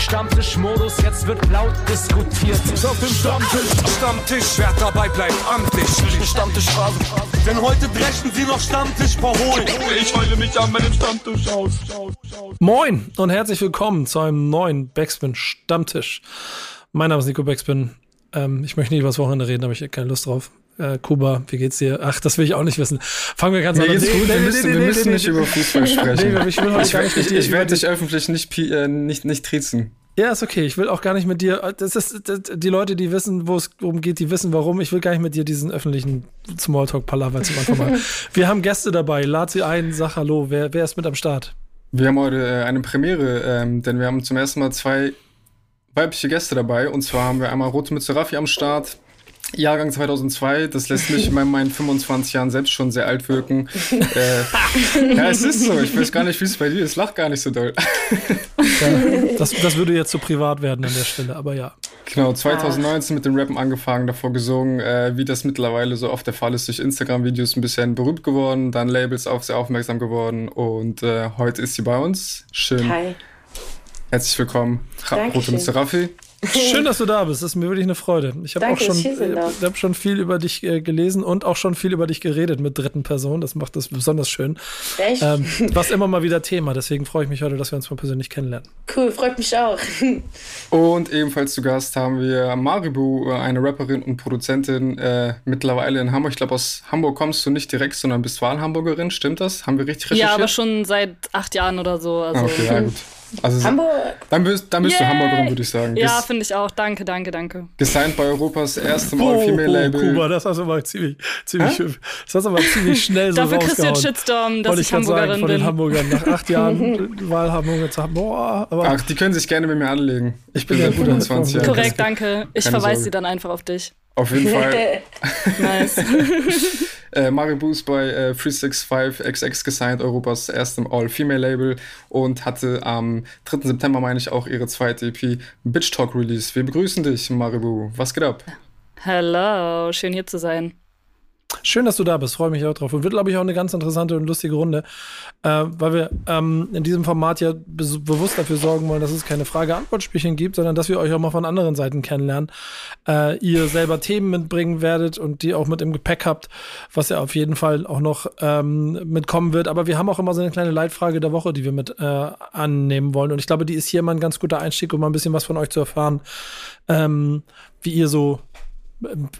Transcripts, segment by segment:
Stammtischmodus, jetzt wird laut diskutiert. Auf dem Stammtisch, Stammtisch, wer dabei bleibt, amtlich. Stammtisch Phase. Denn heute brechen sie noch Stammtisch verholen. Ich heule mich an meinem Stammtisch aus. Moin und herzlich willkommen zu einem neuen Backspin Stammtisch. Mein Name ist Nico Backspin. Ähm, ich möchte nicht über das Wochenende reden, aber ich habe keine Lust drauf. Äh, Kuba, wie geht's dir? Ach, das will ich auch nicht wissen. Fangen wir ganz an. geht's gut, wir müssen, wir müssen nicht über Fußball sprechen. Nee, ich Ich, ich, werde dich öffentlich nicht, äh, nicht, nicht triezen. Ja, ist okay. Ich will auch gar nicht mit dir. Das ist das, die Leute, die wissen, wo es darum geht, die wissen, warum. Ich will gar nicht mit dir diesen öffentlichen Smalltalk-Palaver zum Anfang machen. Wir haben Gäste dabei. Lad sie ein, sag Hallo. Wer, wer ist mit am Start? Wir haben heute äh, eine Premiere, ähm, denn wir haben zum ersten Mal zwei weibliche Gäste dabei. Und zwar haben wir einmal Rote Mütze Raffi am Start. Jahrgang 2002, das lässt mich in meinen- meinen 25 Jahren selbst schon sehr alt wirken. äh, ja, es ist so. Ich weiß gar nicht, wie es bei dir ist. Lach gar nicht so doll. Ja, das, das würde jetzt so privat werden an der Stelle, aber ja. Genau, 2019 mit dem Rappen angefangen, davor gesungen, äh, wie das mittlerweile so oft der Fall ist, durch Instagram-Videos ein bisschen berühmt geworden, dann Labels auf sehr aufmerksam geworden und äh, heute ist sie bei uns. Schön. Hi. Herzlich willkommen, Ra Dankeschön. Rote Mr. Raffi. Schön, dass du da bist. Das ist mir wirklich eine Freude. Ich habe auch schon, ich äh, ich hab schon viel über dich äh, gelesen und auch schon viel über dich geredet mit dritten Personen. Das macht das besonders schön. Echt? Ähm, was immer mal wieder Thema. Deswegen freue ich mich heute, dass wir uns mal persönlich kennenlernen. Cool, freut mich auch. Und ebenfalls zu Gast haben wir Maribu, äh, eine Rapperin und Produzentin, äh, mittlerweile in Hamburg. Ich glaube, aus Hamburg kommst du nicht direkt, sondern bist Wahlhamburgerin. Stimmt das? Haben wir richtig recherchiert? Ja, aber schon seit acht Jahren oder so. Also, okay, ja, gut. Also, Hamburg. Dann bist, dann bist du! Hamburgerin, würde ich sagen. Ja, finde ich auch. Danke, danke, danke. Gesigned bei Europas erstem Oh, All-Female-Label. Kuba, das hast du aber ziemlich, ziemlich, das hast du aber ziemlich schnell so Dafür kriegst du jetzt Shitstorm, dass Wollte ich grad sagen, Hamburgerin von den bin. Hamburgern nach acht Jahren Wahlhamburger zu haben. Boah, aber Ach, die können sich gerne mit mir anlegen. Ich bin Ja, seit gut, 25 Jahren. Korrekt, danke. Ich verweise sie dann einfach auf dich. Auf jeden Fall. Nice. Äh, Maribu ist bei äh, 365XX gesigned, Europas erstem All-Female-Label und hatte am 3. September, meine ich, auch ihre zweite EP Bitch Talk Release. Wir begrüßen dich, Maribu. Was geht ab? Hello, schön hier zu sein. Schön, dass du da bist. Freue mich auch drauf. Und wird, glaube ich, auch eine ganz interessante und lustige Runde, äh, weil wir ähm, in diesem Format ja be bewusst dafür sorgen wollen, dass es keine Frage-Antwort-Spielchen gibt, sondern dass wir euch auch mal von anderen Seiten kennenlernen. Äh, ihr selber Themen mitbringen werdet und die auch mit im Gepäck habt, was ja auf jeden Fall auch noch ähm, mitkommen wird. Aber wir haben auch immer so eine kleine Leitfrage der Woche, die wir mit äh, annehmen wollen. Und ich glaube, die ist hier mal ein ganz guter Einstieg, um mal ein bisschen was von euch zu erfahren, ähm, wie ihr so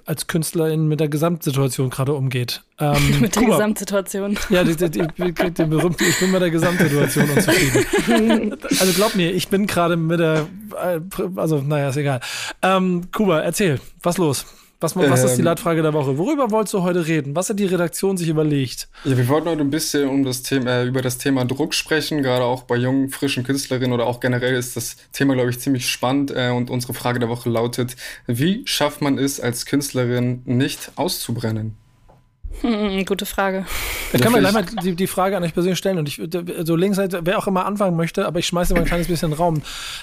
als Künstlerin mit der Gesamtsituation gerade umgeht. Ähm, Mit der Kuba, Gesamtsituation. ja, die, die, die, die, die berühmte, ich bin mit der Gesamtsituation unzufrieden. Also glaub mir, ich bin gerade mit der, äh, also naja, ist egal. Ähm, Kuba, erzähl, was los? Was, was ist die Ähm, Leitfrage der Woche? Worüber wolltest du heute reden? Was hat die Redaktion sich überlegt? Ja, wir wollten heute ein bisschen um das Thema, äh, über das Thema Druck sprechen, gerade auch bei jungen, frischen Künstlerinnen oder auch generell ist das Thema, glaube ich, ziemlich spannend. Äh, und unsere Frage der Woche lautet: Wie schafft man es als Künstlerin nicht auszubrennen? Hm, gute Frage. Ich kann mir gleich mal die, die Frage an euch persönlich stellen und ich so links, wer auch immer anfangen möchte, aber ich schmeiße mal ein kleines bisschen Raum.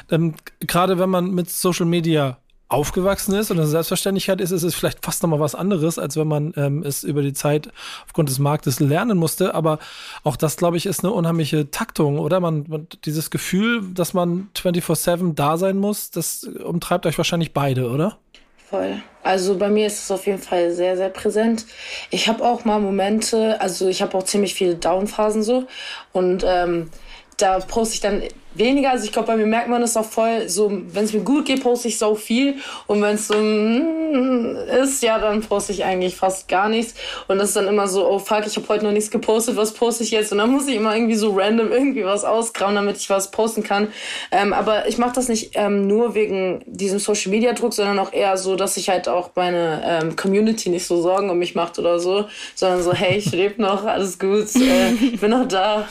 Ähm, Gerade wenn man mit Social Media aufgewachsen ist und eine Selbstverständlichkeit ist, ist es vielleicht fast nochmal was anderes, als wenn man ähm, es über die Zeit aufgrund des Marktes lernen musste. Aber auch das, glaube ich, ist eine unheimliche Taktung, oder? Man, man dieses Gefühl, dass man 24-7 da sein muss, das umtreibt euch wahrscheinlich beide, oder? Voll. Also bei mir ist es auf jeden Fall sehr, sehr präsent. Ich habe auch mal Momente, also ich habe auch ziemlich viele Downphasen so. Und ähm, da poste ich dann weniger. Also ich glaube, bei mir merkt man das auch voll. So, wenn es mir gut geht, poste ich so viel. Und wenn es so mm, ist, ja, dann poste ich eigentlich fast gar nichts. Und das ist dann immer so, oh fuck, ich habe heute noch nichts gepostet, was poste ich jetzt? Und dann muss ich immer irgendwie so random irgendwie was ausgrauen, damit ich was posten kann. Ähm, aber ich mache das nicht ähm, nur wegen diesem Social Media Druck, sondern auch eher so, dass ich halt auch meine ähm, Community nicht so Sorgen um mich macht oder so, sondern so, hey, ich lebe noch, alles gut, äh, ich bin noch da.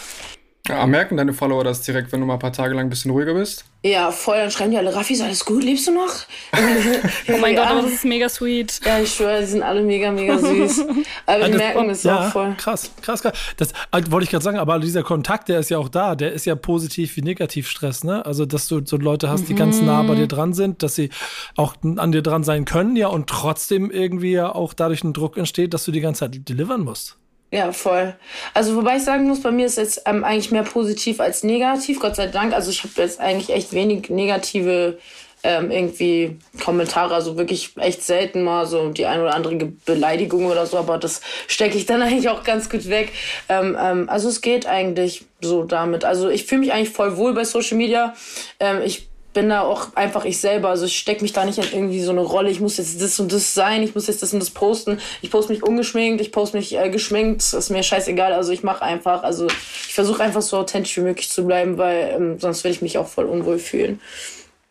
Ja, merken deine Follower das direkt, wenn du mal ein paar Tage lang ein bisschen ruhiger bist? Ja, voll, dann schreiben die alle, Raffi, ist alles gut, lebst du noch? Oh mein. Gott, aber das ist mega sweet. Ja, ich schwöre, die sind alle mega, mega süß. Aber die das- merken es ja, auch voll. Krass, krass, krass. Das äh, wollte ich gerade sagen, aber dieser Kontakt, der ist ja auch da, der ist ja positiv wie negativ Stress, ne? Also, dass du so Leute hast, die ganz nah bei dir dran sind, dass sie auch an dir dran sein können, ja, und trotzdem irgendwie ja auch dadurch ein Druck entsteht, dass du die ganze Zeit delivern musst. Ja, voll. Also wobei ich sagen muss, bei mir ist jetzt ähm, eigentlich mehr positiv als negativ, Gott sei Dank. Also ich habe jetzt eigentlich echt wenig negative ähm, irgendwie Kommentare, also wirklich echt selten mal so die ein oder andere Beleidigung oder so, aber das stecke ich dann eigentlich auch ganz gut weg. Ähm, ähm, also es geht eigentlich so damit. Also ich fühle mich eigentlich voll wohl bei Social Media. Ähm, ich bin da auch einfach ich selber. Also ich stecke mich da nicht in irgendwie so eine Rolle, ich muss jetzt das und das sein, ich muss jetzt das und das posten. Ich poste mich ungeschminkt, ich poste mich äh, geschminkt, ist mir scheißegal. Also ich mache einfach, also ich versuche einfach so authentisch wie möglich zu bleiben, weil ähm, sonst würde ich mich auch voll unwohl fühlen.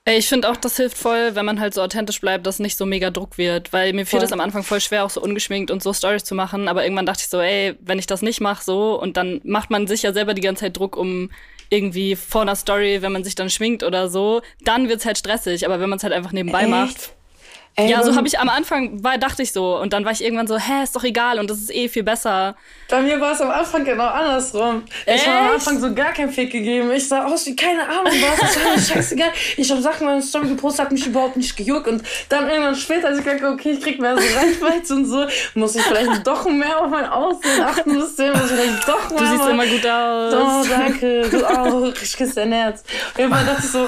Ich finde auch, das hilft voll, wenn man halt so authentisch bleibt, dass nicht so mega Druck wird. Weil mir fiel das am Anfang voll schwer, auch so ungeschminkt und so Stories zu machen. Aber irgendwann dachte ich so, ey, wenn ich das nicht mache, so, und dann macht man sich ja selber die ganze Zeit Druck, um irgendwie vor einer Story, wenn man sich dann schminkt oder so, dann wird's halt stressig. Aber wenn man es halt einfach nebenbei Echt? macht, Ey, ja, so habe ich am Anfang, war, dachte ich so. Und dann war ich irgendwann so, hä, ist doch egal und das ist eh viel besser. Bei mir war es am Anfang genau andersrum. Echt? Ich habe am Anfang so gar keinen Fick gegeben. Ich sah aus wie keine Ahnung was. Das war mir scheißegal. Ich habe Sachen in meiner Story gepostet, hat mich überhaupt nicht gejuckt. Und dann irgendwann später, als ich gedacht, okay, ich krieg mehr so Reichweite und so, muss ich vielleicht doch mehr auf mein Aussehen achten müssen. Muss ich vielleicht doch mehr. Du siehst mal. immer gut aus. Oh, danke. Du auch. Ich küsse dein Herz. Fall dachte ich so, mm,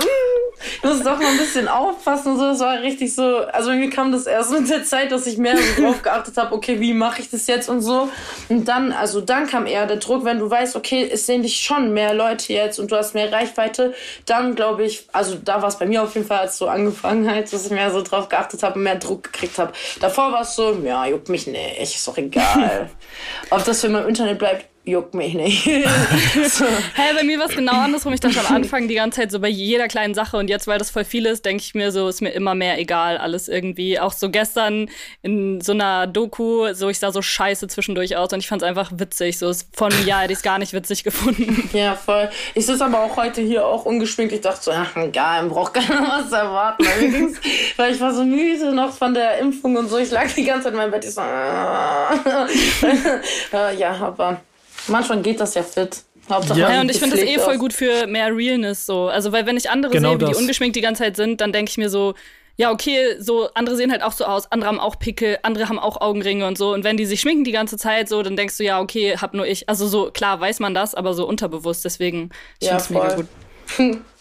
ich muss doch mal ein bisschen aufpassen und so. Das war richtig so, also mir kam das erst mit der Zeit, dass ich mehr so drauf geachtet habe, okay, wie mache ich das jetzt und so. Und dann, also dann kam eher der Druck, wenn du weißt, okay, es sehen dich schon mehr Leute jetzt und du hast mehr Reichweite, dann glaube ich, also da war es bei mir auf jeden Fall, als so angefangen hat, dass ich mehr so drauf geachtet habe und mehr Druck gekriegt habe. Davor war es so, ja, juckt mich nicht, ist doch egal. Ob das für mein Internet bleibt, juckt mich nicht. so. Hey, bei mir war es genau andersrum. Ich dachte am Anfang die ganze Zeit so bei jeder kleinen Sache und jetzt, weil das voll viel ist, denke ich mir so, ist mir immer mehr egal, alles irgendwie. Auch so gestern in so einer Doku, so ich sah so scheiße zwischendurch aus und ich fand es einfach witzig. So von mir hätte ich es gar nicht witzig gefunden. Ja, voll. Ich sitze aber auch heute hier auch ungeschminkt. Ich dachte so, ach egal, man braucht keiner was erwarten. weil ich war so müde noch von der Impfung und so. Ich lag die ganze Zeit in meinem Bett. Ich so, ja, aber Manchmal geht das ja fit. Hauptsache ja, und ich finde das eh voll gut für mehr Realness so. Also, weil wenn ich andere genau sehe, wie die ungeschminkt die ganze Zeit sind, dann denke ich mir so, ja, okay, so andere sehen halt auch so aus, andere haben auch Pickel, andere haben auch Augenringe und so. Und wenn die sich schminken die ganze Zeit so, dann denkst du, ja, okay, hab nur ich. Also so, klar weiß man das, aber so unterbewusst, deswegen ich ja, finde es mega gut.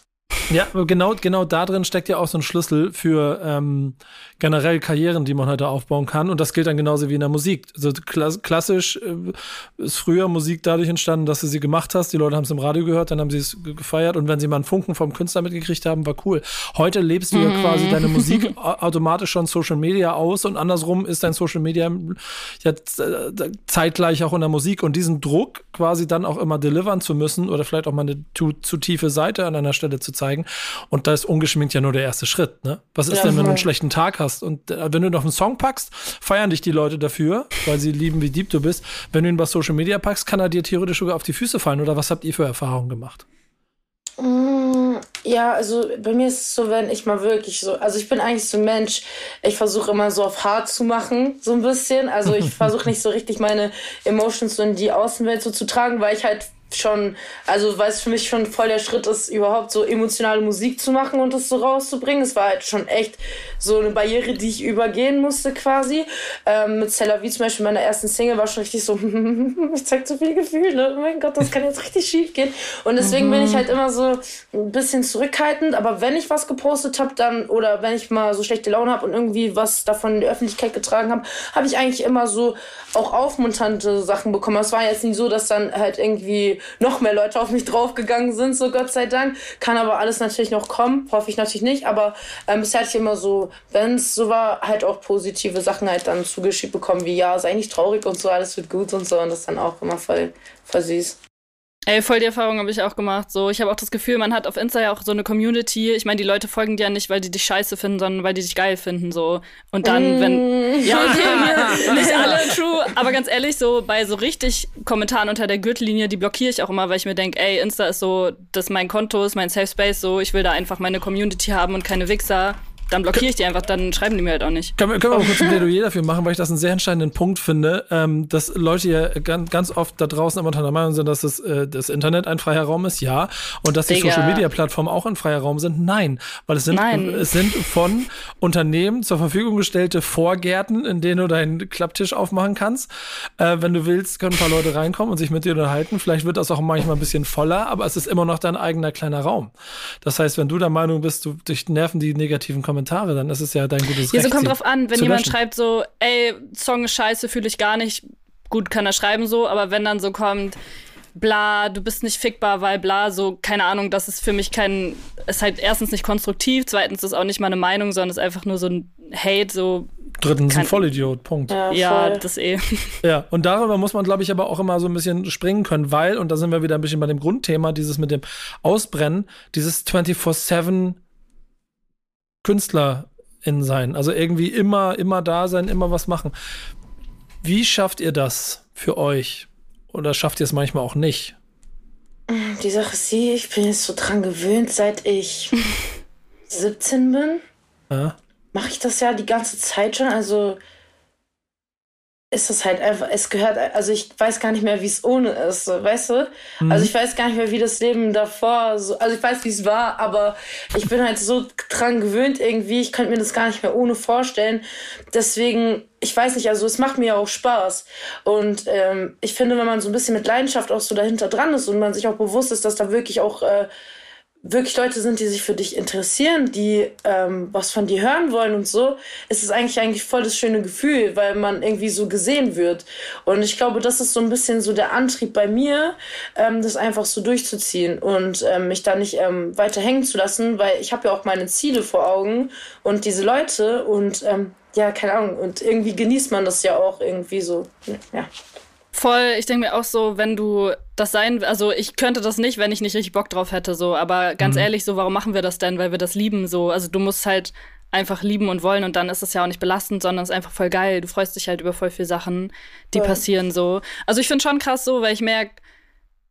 Ja, genau, genau da drin steckt ja auch so ein Schlüssel für ähm, generell Karrieren, die man heute aufbauen kann. Und das gilt dann genauso wie in der Musik. Also klassisch äh, ist früher Musik dadurch entstanden, dass du sie gemacht hast. Die Leute haben es im Radio gehört, dann haben sie es gefeiert. Und wenn sie mal einen Funken vom Künstler mitgekriegt haben, war cool. Heute lebst du mhm. ja quasi deine Musik automatisch schon Social Media aus und andersrum ist dein Social Media ja äh, zeitgleich auch in der Musik. Und diesen Druck quasi dann auch immer delivern zu müssen oder vielleicht auch mal eine zu, zu tiefe Seite an einer Stelle zu zeigen. Und da ist ungeschminkt ja nur der erste Schritt. Ne? Was ist ja, denn, wenn du einen schlechten Tag hast? Und äh, wenn du noch einen Song packst, feiern dich die Leute dafür, weil sie lieben, wie deep du bist. Wenn du ihn bei Social Media packst, kann er dir theoretisch sogar auf die Füße fallen. Oder was habt ihr für Erfahrungen gemacht? Mm, ja, also bei mir ist es so, wenn ich mal wirklich so, also ich bin eigentlich so ein Mensch, ich versuche immer so auf hart zu machen, so ein bisschen. Also ich versuche nicht so richtig meine Emotions so in die Außenwelt so zu tragen, weil ich halt schon, also weil es für mich schon voll der Schritt ist, überhaupt so emotionale Musik zu machen und das so rauszubringen. Es war halt schon echt so eine Barriere, die ich übergehen musste quasi. Ähm, mit Cella wie zum Beispiel meiner ersten Single war schon richtig so, ich zeig zu viele Gefühle, oh mein Gott, das kann jetzt richtig schief gehen. Und deswegen mhm. bin ich mhm. halt immer so ein bisschen zurückhaltend, aber wenn ich was gepostet habe, dann, oder wenn ich mal so schlechte Laune habe und irgendwie was davon in die Öffentlichkeit getragen habe, habe ich eigentlich immer so auch aufmunternde Sachen bekommen. Es war jetzt nicht so, dass dann halt irgendwie noch mehr Leute auf mich draufgegangen sind, so Gott sei Dank. Kann aber alles natürlich noch kommen, hoffe ich natürlich nicht. Aber ähm, bisher hatte ich immer so, wenn es so war, halt auch positive Sachen halt dann zugeschickt bekommen, wie ja, sei nicht traurig und so, alles wird gut und so. Und das ist dann auch immer voll, voll süß. Ey, voll die Erfahrung habe ich auch gemacht. So, ich habe auch das Gefühl, man hat auf Insta ja auch so eine Community. Ich meine, die Leute folgen dir ja nicht, weil die dich scheiße finden, sondern weil die dich geil finden. So. Und dann, mm. wenn. Ja, okay, nicht alle true, aber ganz ehrlich, so bei so richtig Kommentaren unter der Gürtellinie, die blockiere ich auch immer, weil ich mir denke, ey, Insta ist so, das ist mein Konto, ist mein Safe Space, so, ich will da einfach meine Community haben und keine Wichser. Dann blockiere ich die einfach, dann schreiben die mir halt auch nicht. Können wir, können wir mal kurz ein Plädoyer dafür machen, weil ich das einen sehr entscheidenden Punkt finde, ähm, dass Leute ja ganz, ganz oft da draußen immer unter der Meinung sind, dass das, äh, das Internet ein freier Raum ist, ja. Und dass die Digga. Social Media Plattformen auch ein freier Raum sind, nein. Weil es sind, Nein. es sind von Unternehmen zur Verfügung gestellte Vorgärten, in denen du deinen Klapptisch aufmachen kannst. Äh, wenn du willst, können ein paar Leute reinkommen und sich mit dir unterhalten. Vielleicht wird das auch manchmal ein bisschen voller, aber es ist immer noch dein eigener kleiner Raum. Das heißt, wenn du der Meinung bist, du dich nerven die negativen Kommentare, dann ist es ja dein gutes Ja, Recht. so kommt drauf an, wenn jemand löschen. schreibt so, ey, Song ist scheiße, fühle ich gar nicht, gut, kann er schreiben so, aber wenn dann so kommt, bla, du bist nicht fickbar, weil bla, so, keine Ahnung, das ist für mich kein, ist halt erstens nicht konstruktiv, zweitens ist auch nicht meine Meinung, sondern ist einfach nur so ein Hate, so, Drittens ein Vollidiot, Punkt. Ja, ja, voll. das eh. Ja, und darüber muss man, glaube ich, aber auch immer so ein bisschen springen können, weil, und da sind wir wieder ein bisschen bei dem Grundthema, dieses mit dem Ausbrennen, dieses 24-7 KünstlerInnen sein. Also irgendwie immer, immer da sein, immer was machen. Wie schafft ihr das für euch? Oder schafft ihr es manchmal auch nicht? Die Sache ist die, ich bin jetzt so dran gewöhnt, seit ich 17 bin. Ja? Mache ich das ja die ganze Zeit schon. Also ist das halt einfach, es gehört, also ich weiß gar nicht mehr, wie es ohne ist, weißt du? Also ich weiß gar nicht mehr, wie das Leben davor, so, also ich weiß, wie es war, aber ich bin halt so dran gewöhnt irgendwie, ich könnte mir das gar nicht mehr ohne vorstellen. Deswegen, ich weiß nicht, also es macht mir ja auch Spaß. Und ähm, ich finde, wenn man so ein bisschen mit Leidenschaft auch so dahinter dran ist und man sich auch bewusst ist, dass da wirklich auch äh, wirklich Leute sind, die sich für dich interessieren, die ähm, was von dir hören wollen und so, ist es eigentlich eigentlich voll das schöne Gefühl, weil man irgendwie so gesehen wird. Und ich glaube, das ist so ein bisschen so der Antrieb bei mir, ähm, das einfach so durchzuziehen und ähm, mich da nicht ähm, weiter hängen zu lassen, weil ich habe ja auch meine Ziele vor Augen und diese Leute und ähm, ja, keine Ahnung, und irgendwie genießt man das ja auch irgendwie so, ja. Voll, ich denke mir auch so, wenn du das sein, also ich könnte das nicht, wenn ich nicht richtig Bock drauf hätte, so, aber ganz ehrlich, so, warum machen wir das denn? Weil wir das lieben, so, also du musst halt einfach lieben und wollen und dann ist es ja auch nicht belastend, sondern es ist einfach voll geil. Du freust dich halt über voll viele Sachen, die Voll. passieren, so. Also ich finde schon krass so, weil ich merke,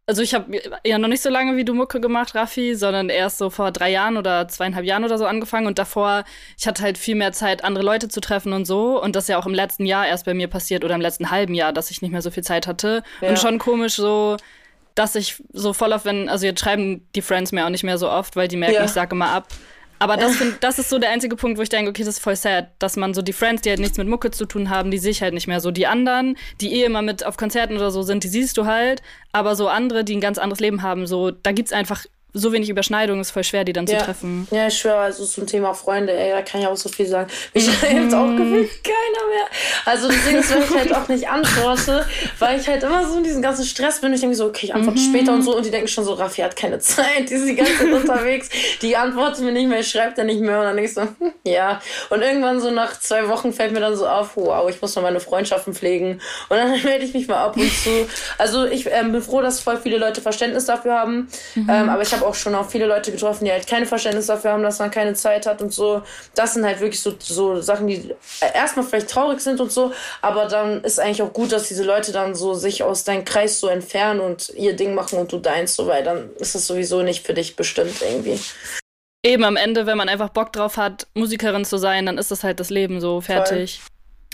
also ich habe ja noch nicht so lange wie du Mucke gemacht, Raffi, sondern erst so vor drei Jahren oder zweieinhalb Jahren oder so angefangen und davor, ich hatte halt viel mehr Zeit, andere Leute zu treffen und so und das ist ja auch im letzten Jahr erst bei mir passiert oder im letzten halben Jahr, dass ich nicht mehr so viel Zeit hatte Ja. und schon komisch so, dass ich so voll auf, wenn, also jetzt schreiben die Friends mir auch nicht mehr so oft, weil die merken, Ja. ich sage immer ab. Aber das, find, das ist so der einzige Punkt, wo ich denke, okay, das ist voll sad, dass man so die Friends, die halt nichts mit Mucke zu tun haben, die sehe ich halt nicht mehr so. Die anderen, die eh immer mit auf Konzerten oder so sind, die siehst du halt. Aber so andere, die ein ganz anderes Leben haben, so, da gibt's einfach so wenig Überschneidung, ist voll schwer, die dann Ja. zu treffen. Ja, ich schwöre, also zum Thema Freunde, ey, da kann ich auch so viel sagen. Mich schreibt auch gefühlt keiner mehr. Also deswegen ist, wenn ich halt auch nicht antworte, weil ich halt immer so in diesem ganzen Stress bin. Ich denke so, okay, ich antworte später und so. Und die denken schon so, Raffi hat keine Zeit, die ist die ganze Zeit unterwegs. Die antwortet mir nicht mehr, schreibt er nicht mehr. Und dann denke ich so, hm, ja. Und irgendwann so nach zwei Wochen fällt mir dann so auf, wow, ich muss mal meine Freundschaften pflegen. Und dann melde ich mich mal ab und zu. Also ich ähm, bin froh, dass voll viele Leute Verständnis dafür haben. Ähm, aber ich habe auch schon auch viele Leute getroffen, die halt keine Verständnis dafür haben, dass man keine Zeit hat und so. Das sind halt wirklich so, so Sachen, die äh, erstmal vielleicht traurig sind und so, aber dann ist eigentlich auch gut, dass diese Leute dann so sich aus deinem Kreis so entfernen und ihr Ding machen und du deins so, weil dann ist es sowieso nicht für dich bestimmt irgendwie. Eben am Ende, wenn man einfach Bock drauf hat, Musikerin zu sein, dann ist das halt das Leben so fertig.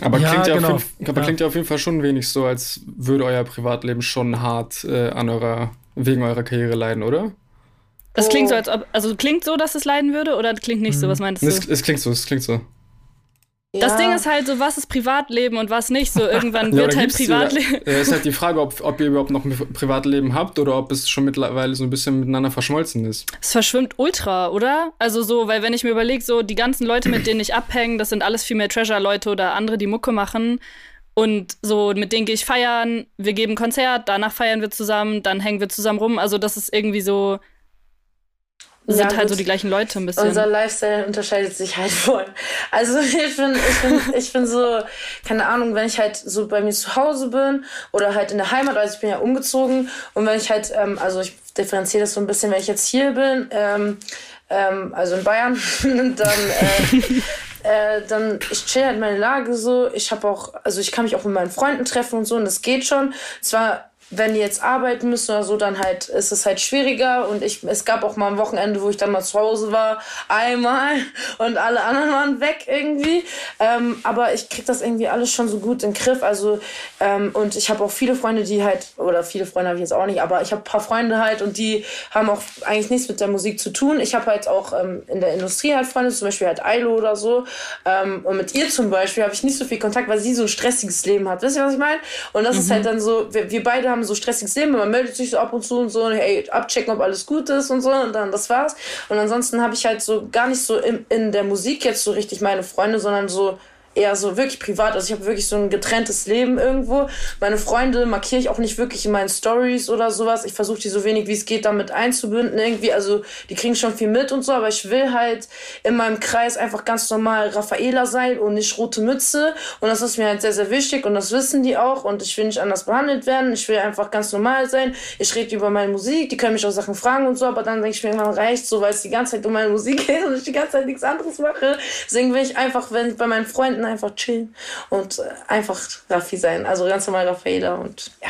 Aber, Ja, klingt, ja genau. auf jeden, aber Ja. klingt ja auf jeden Fall schon wenig so, als würde euer Privatleben schon hart äh, an eurer, wegen eurer Karriere leiden, oder? Es klingt so, Oh. als ob, also klingt so, dass es leiden würde oder klingt nicht so, was meinst du? Es, es klingt so, es klingt so. Das Ja. Ding ist halt so, was ist Privatleben und was nicht. So irgendwann wird halt Privatleben. Äh, ist halt die Frage, ob, ob ihr überhaupt noch ein Privatleben habt oder ob es schon mittlerweile so ein bisschen miteinander verschmolzen ist. Es verschwimmt ultra, oder? Also so, weil wenn ich mir überlege, so die ganzen Leute, mit denen ich abhänge, das sind alles viel mehr Treasure-Leute oder andere, die Mucke machen. Und so, mit denen gehe ich feiern, wir geben Konzert, danach feiern wir zusammen, dann hängen wir zusammen rum. Also das ist irgendwie so, Ja, sind halt gut. so die gleichen Leute ein bisschen. Unser Lifestyle unterscheidet sich halt voll. Also ich bin, ich bin, ich bin so, keine Ahnung, wenn ich halt so bei mir zu Hause bin oder halt in der Heimat, also ich bin ja umgezogen und wenn ich halt, ähm, also ich differenziere das so ein bisschen, wenn ich jetzt hier bin, ähm, ähm, also in Bayern, dann, äh, äh, dann ich chill halt meine Lage so. Ich habe auch, also ich kann mich auch mit meinen Freunden treffen und so und das geht schon. Zwar wenn die jetzt arbeiten müssen oder so, dann halt ist es halt schwieriger. Und ich, es gab auch mal ein Wochenende, wo ich dann mal zu Hause war, einmal und alle anderen waren weg irgendwie. Ähm, aber ich krieg das irgendwie alles schon so gut in den Griff. Also ähm, und ich habe auch viele Freunde, die halt oder viele Freunde habe ich jetzt auch nicht, aber ich habe ein paar Freunde halt und die haben auch eigentlich nichts mit der Musik zu tun. Ich habe halt auch ähm, in der Industrie halt Freunde, zum Beispiel halt Ailo oder so. Ähm, und mit ihr zum Beispiel habe ich nicht so viel Kontakt, weil sie so ein stressiges Leben hat. Wisst ihr, was ich meine? Und das mhm. ist halt dann so, wir, wir beide haben so stressiges Leben, man meldet sich so ab und zu und so, hey, abchecken, ob alles gut ist und so, und dann das war's. Und ansonsten habe ich halt so gar nicht so in, in der Musik jetzt so richtig meine Freunde, sondern so eher so wirklich privat. Also ich habe wirklich so ein getrenntes Leben irgendwo. Meine Freunde markiere ich auch nicht wirklich in meinen Stories oder sowas. Ich versuche die so wenig wie es geht damit einzubinden irgendwie. Also die kriegen schon viel mit und so, aber ich will halt in meinem Kreis einfach ganz normal Raffaela sein und nicht rote Mütze. Und das ist mir halt sehr, sehr wichtig und das wissen die auch. Und ich will nicht anders behandelt werden. Ich will einfach ganz normal sein. Ich rede über meine Musik. Die können mich auch Sachen fragen und so, aber dann denke ich mir, man reicht so, weil es die ganze Zeit um meine Musik geht und ich die ganze Zeit nichts anderes mache. Deswegen will ich einfach, wenn ich bei meinen Freunden Freunden einfach chillen und äh, einfach Raffi sein. Also ganz normal Raffaela und ja.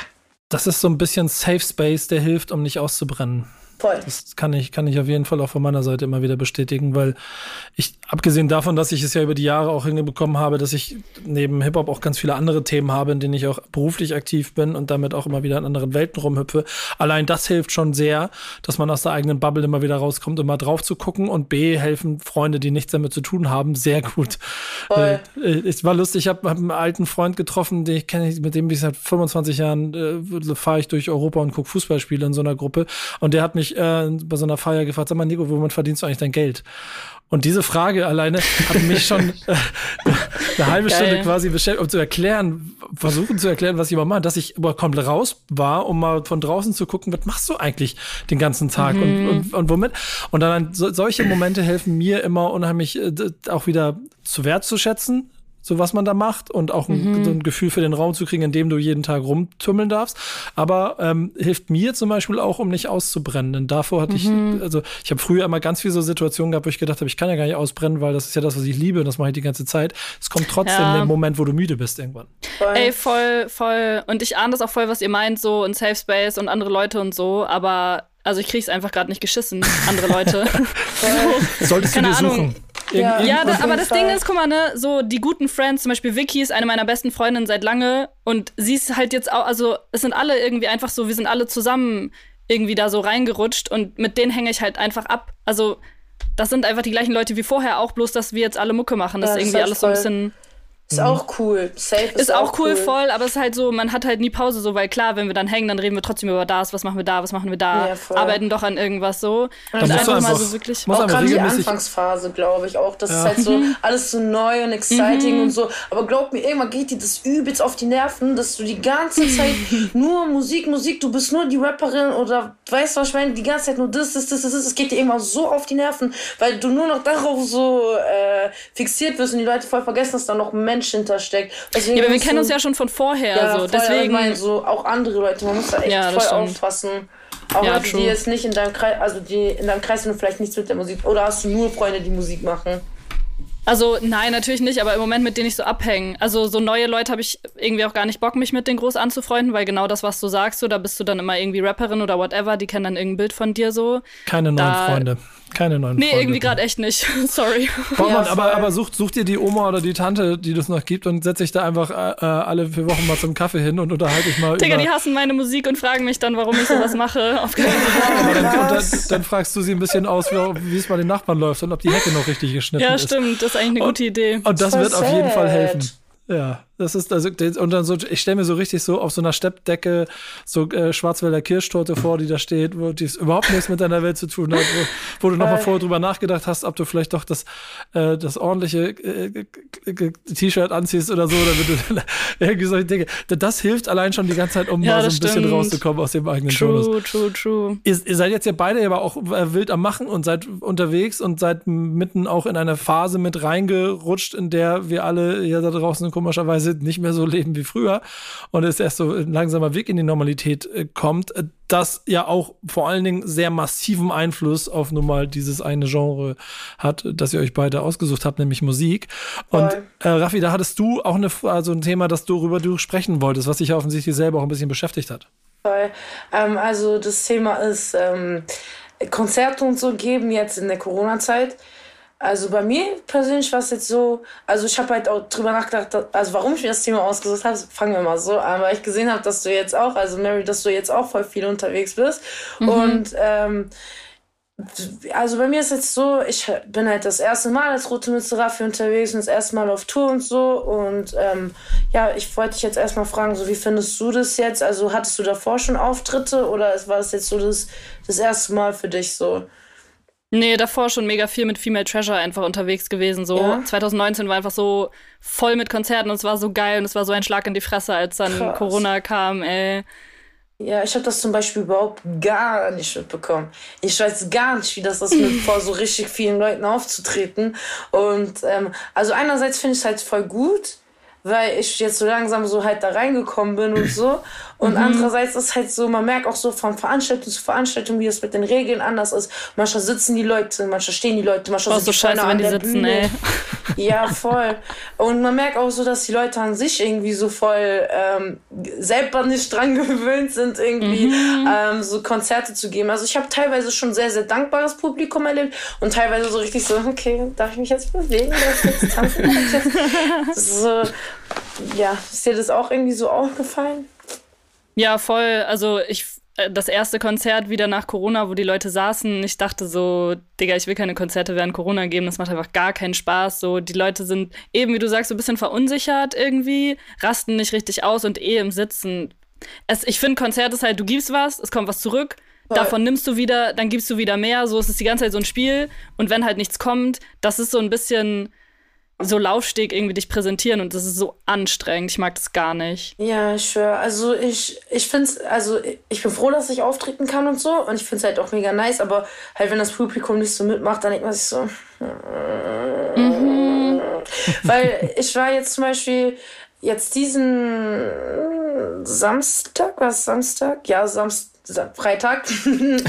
Das ist so ein bisschen Safe Space, der hilft, um nicht auszubrennen. Voll. Das kann ich, kann ich auf jeden Fall auch von meiner Seite immer wieder bestätigen, weil ich, abgesehen davon, dass ich es ja über die Jahre auch hingebekommen habe, dass ich neben Hip-Hop auch ganz viele andere Themen habe, in denen ich auch beruflich aktiv bin und damit auch immer wieder in anderen Welten rumhüpfe. Allein das hilft schon sehr, dass man aus der eigenen Bubble immer wieder rauskommt, immer drauf zu gucken und B, helfen Freunde, die nichts damit zu tun haben, sehr gut. Voll. Äh, es war lustig, ich habe hab einen alten Freund getroffen, den ich kenne, mit dem ich seit 25 Jahren äh, fahre ich durch Europa und gucke Fußballspiele in so einer Gruppe und der hat mich äh, bei so einer Feier gefragt, sag mal, Nico, womit verdienst du eigentlich dein Geld? Und diese Frage alleine hat mich schon äh, eine halbe Geil. Stunde quasi beschäftigt, um zu erklären, versuchen zu erklären, was ich immer mache, dass ich aber komplett raus war, um mal von draußen zu gucken, was machst du eigentlich den ganzen Tag mhm. und, und, und womit? Und dann so, solche Momente helfen mir immer unheimlich äh, auch wieder zu wertzuschätzen, so was man da macht und auch ein, mhm. so ein Gefühl für den Raum zu kriegen, in dem du jeden Tag rumtümmeln darfst. Aber ähm, hilft mir zum Beispiel auch, um nicht auszubrennen. Denn davor hatte mhm. ich, also ich habe früher immer ganz viele so Situationen gehabt, wo ich gedacht habe, ich kann ja gar nicht ausbrennen, weil das ist ja das, was ich liebe und das mache ich die ganze Zeit. Es kommt trotzdem ja. der Moment, wo du müde bist irgendwann. Voll. Ey, voll, voll. Und ich ahne das auch voll, was ihr meint, so in Safe Space und andere Leute und so, aber also ich krieg's einfach gerade nicht geschissen, andere Leute. Solltest du dir Ahnung. suchen. Ja, ja da, aber das Ding ist, guck mal, ne, so die guten Friends, zum Beispiel Vicky ist eine meiner besten Freundinnen seit lange und sie ist halt jetzt auch, also es sind alle irgendwie einfach so, wir sind alle zusammen irgendwie da so reingerutscht und mit denen hänge ich halt einfach ab. Also das sind einfach die gleichen Leute wie vorher, auch bloß, dass wir jetzt alle Mucke machen. Das ja, ist irgendwie alles so ein bisschen ist mhm. auch cool. Safe ist, ist auch, cool, cool, voll, aber es ist halt so, man hat halt nie Pause so, weil klar, wenn wir dann hängen, dann reden wir trotzdem über das, was machen wir da, was machen wir da, ja, arbeiten doch an irgendwas so. Und einfach mal so wirklich. Auch gerade die Anfangsphase, glaube ich, auch. Das ja. ist halt so mhm. alles so neu und exciting mhm. und so. Aber glaub mir, irgendwann geht dir das übelst auf die Nerven, dass du die ganze Zeit nur Musik, Musik, du bist nur die Rapperin oder weißt du was ich meine, die ganze Zeit nur das, das, das, das, das. Es geht dir irgendwann so auf die Nerven, weil du nur noch darauf so äh, fixiert wirst und die Leute voll vergessen, dass da noch Menschen Mensch hintersteckt. Deswegen ja, aber wir kennen uns ja schon von vorher. Ja, so. Deswegen. Ich meine, so auch andere Leute, man muss da echt ja, voll stimmt. aufpassen. Auch ja, Leute, true. die jetzt nicht in deinem Kreis, also die in deinem Kreis sind vielleicht nichts mit der Musik. Oder hast du nur Freunde, die Musik machen? Also nein, natürlich nicht, aber im Moment mit denen ich so abhängen. Also so neue Leute habe ich irgendwie auch gar nicht Bock, mich mit denen groß anzufreunden, weil genau das, was du sagst, so, da bist du dann immer irgendwie Rapperin oder whatever, die kennen dann irgendein Bild von dir so. Keine neuen da, Freunde. Keine neuen nee, Freunde. Nee, irgendwie gerade echt nicht. Sorry. Baumann, ja, aber, aber such, such dir die Oma oder die Tante, die es noch gibt und setz dich da einfach äh, alle vier Wochen mal zum Kaffee hin und unterhalte dich mal Digga, über... die hassen meine Musik und fragen mich dann, warum ich sowas mache. Auf keinen Fall. Dann, dann, dann, fragst du sie ein bisschen aus, wie, es bei den Nachbarn läuft und ob die Hecke noch richtig geschnitten ist. Ja, stimmt. Das ist eigentlich eine gute Idee. Und, das, das wird sad. auf jeden Fall helfen. Ja, das ist also und dann so ich stelle mir so richtig so auf so einer Steppdecke so äh, Schwarzwälder Kirschtorte vor, die da steht, wo die überhaupt nichts mit deiner Welt zu tun hat, wo, wo du nochmal vorher drüber nachgedacht hast, ob du vielleicht doch das äh, das ordentliche äh, T-Shirt anziehst oder so, damit du irgendwie solche Dinge. Das hilft allein schon die ganze Zeit, um ja, mal so ein stimmt. bisschen rauszukommen aus dem eigenen True, Tonus. true, true. Ihr, ihr seid jetzt ja beide aber auch äh, wild am machen und seid unterwegs und seid mitten auch in eine Phase mit reingerutscht, in der wir alle ja da draußen komischerweise nicht mehr so leben wie früher und es erst so ein langsamer Weg in die Normalität äh, kommt, äh, das ja auch vor allen Dingen sehr massiven Einfluss auf nun mal dieses eine Genre hat, das ihr euch beide ausgesucht habt, nämlich Musik. Und äh, Raffi, da hattest du auch eine, also ein Thema, das du darüber du sprechen wolltest, was dich ja offensichtlich selber auch ein bisschen beschäftigt hat. Voll. Ähm, also das Thema ist ähm, Konzerte und so geben jetzt in der Corona-Zeit. Also bei mir persönlich war es jetzt so, also ich habe halt auch drüber nachgedacht, also warum ich mir das Thema ausgesucht habe, fangen wir mal so an, weil ich gesehen habe, dass du jetzt auch, also Mary, dass du jetzt auch voll viel unterwegs bist. Mhm. Und ähm, also bei mir ist jetzt so, ich bin halt das erste Mal als Rote Mütze Raffi unterwegs und das erste Mal auf Tour und so. Und ähm, ja, ich wollte dich jetzt erstmal fragen, so wie findest du das jetzt? Also hattest du davor schon Auftritte oder war das jetzt so das, das erste Mal für dich so? Nee, davor schon mega viel mit Female Treasure einfach unterwegs gewesen. So ja. 2019 war einfach so voll mit Konzerten und es war so geil und es war so ein Schlag in die Fresse, als dann Krass. Corona kam, ey. Ja, ich habe das zum Beispiel überhaupt gar nicht mitbekommen. Ich weiß gar nicht, wie das ist, mit vor so richtig vielen Leuten aufzutreten. Und ähm, also einerseits finde ich es halt voll gut, weil ich jetzt so langsam so halt da reingekommen bin und so. Und mhm. andererseits ist halt so, man merkt auch so von Veranstaltung zu Veranstaltung, wie es mit den Regeln anders ist. Manchmal sitzen die Leute, manchmal stehen die Leute, manchmal sind so scheiße, wenn die sitzen, Bühne. ey. Ja, voll. Und man merkt auch so, dass die Leute an sich irgendwie so voll ähm, selber nicht dran gewöhnt sind, irgendwie mhm. ähm, so Konzerte zu geben. Also ich habe teilweise schon sehr, sehr dankbares Publikum erlebt und teilweise so richtig so, okay, darf ich mich jetzt bewegen? Darf ich jetzt tanzen? so, ja, ist dir das auch irgendwie so aufgefallen? Ja, voll. Also ich äh, das erste Konzert wieder nach Corona, wo die Leute saßen, ich dachte so, Digga, ich will keine Konzerte während Corona geben, das macht einfach gar keinen Spaß. So, die Leute sind eben, wie du sagst, so ein bisschen verunsichert irgendwie, rasten nicht richtig aus und eh im Sitzen. Es, ich finde, Konzert ist halt, du gibst was, es kommt was zurück, davon nimmst du wieder, dann gibst du wieder mehr. So, es ist die ganze Zeit so ein Spiel. Und wenn halt nichts kommt, das ist so ein bisschen so Laufsteg irgendwie dich präsentieren und das ist so anstrengend. Ich mag das gar nicht. Ja, ich schwöre. Also ich, ich finde es, also ich bin froh, dass ich auftreten kann und so und ich finde es halt auch mega nice, aber halt wenn das Publikum nicht so mitmacht, dann denkt man sich so. Mhm. Weil ich war jetzt zum Beispiel jetzt diesen Samstag, was Samstag? Ja, Samstag. Freitag äh,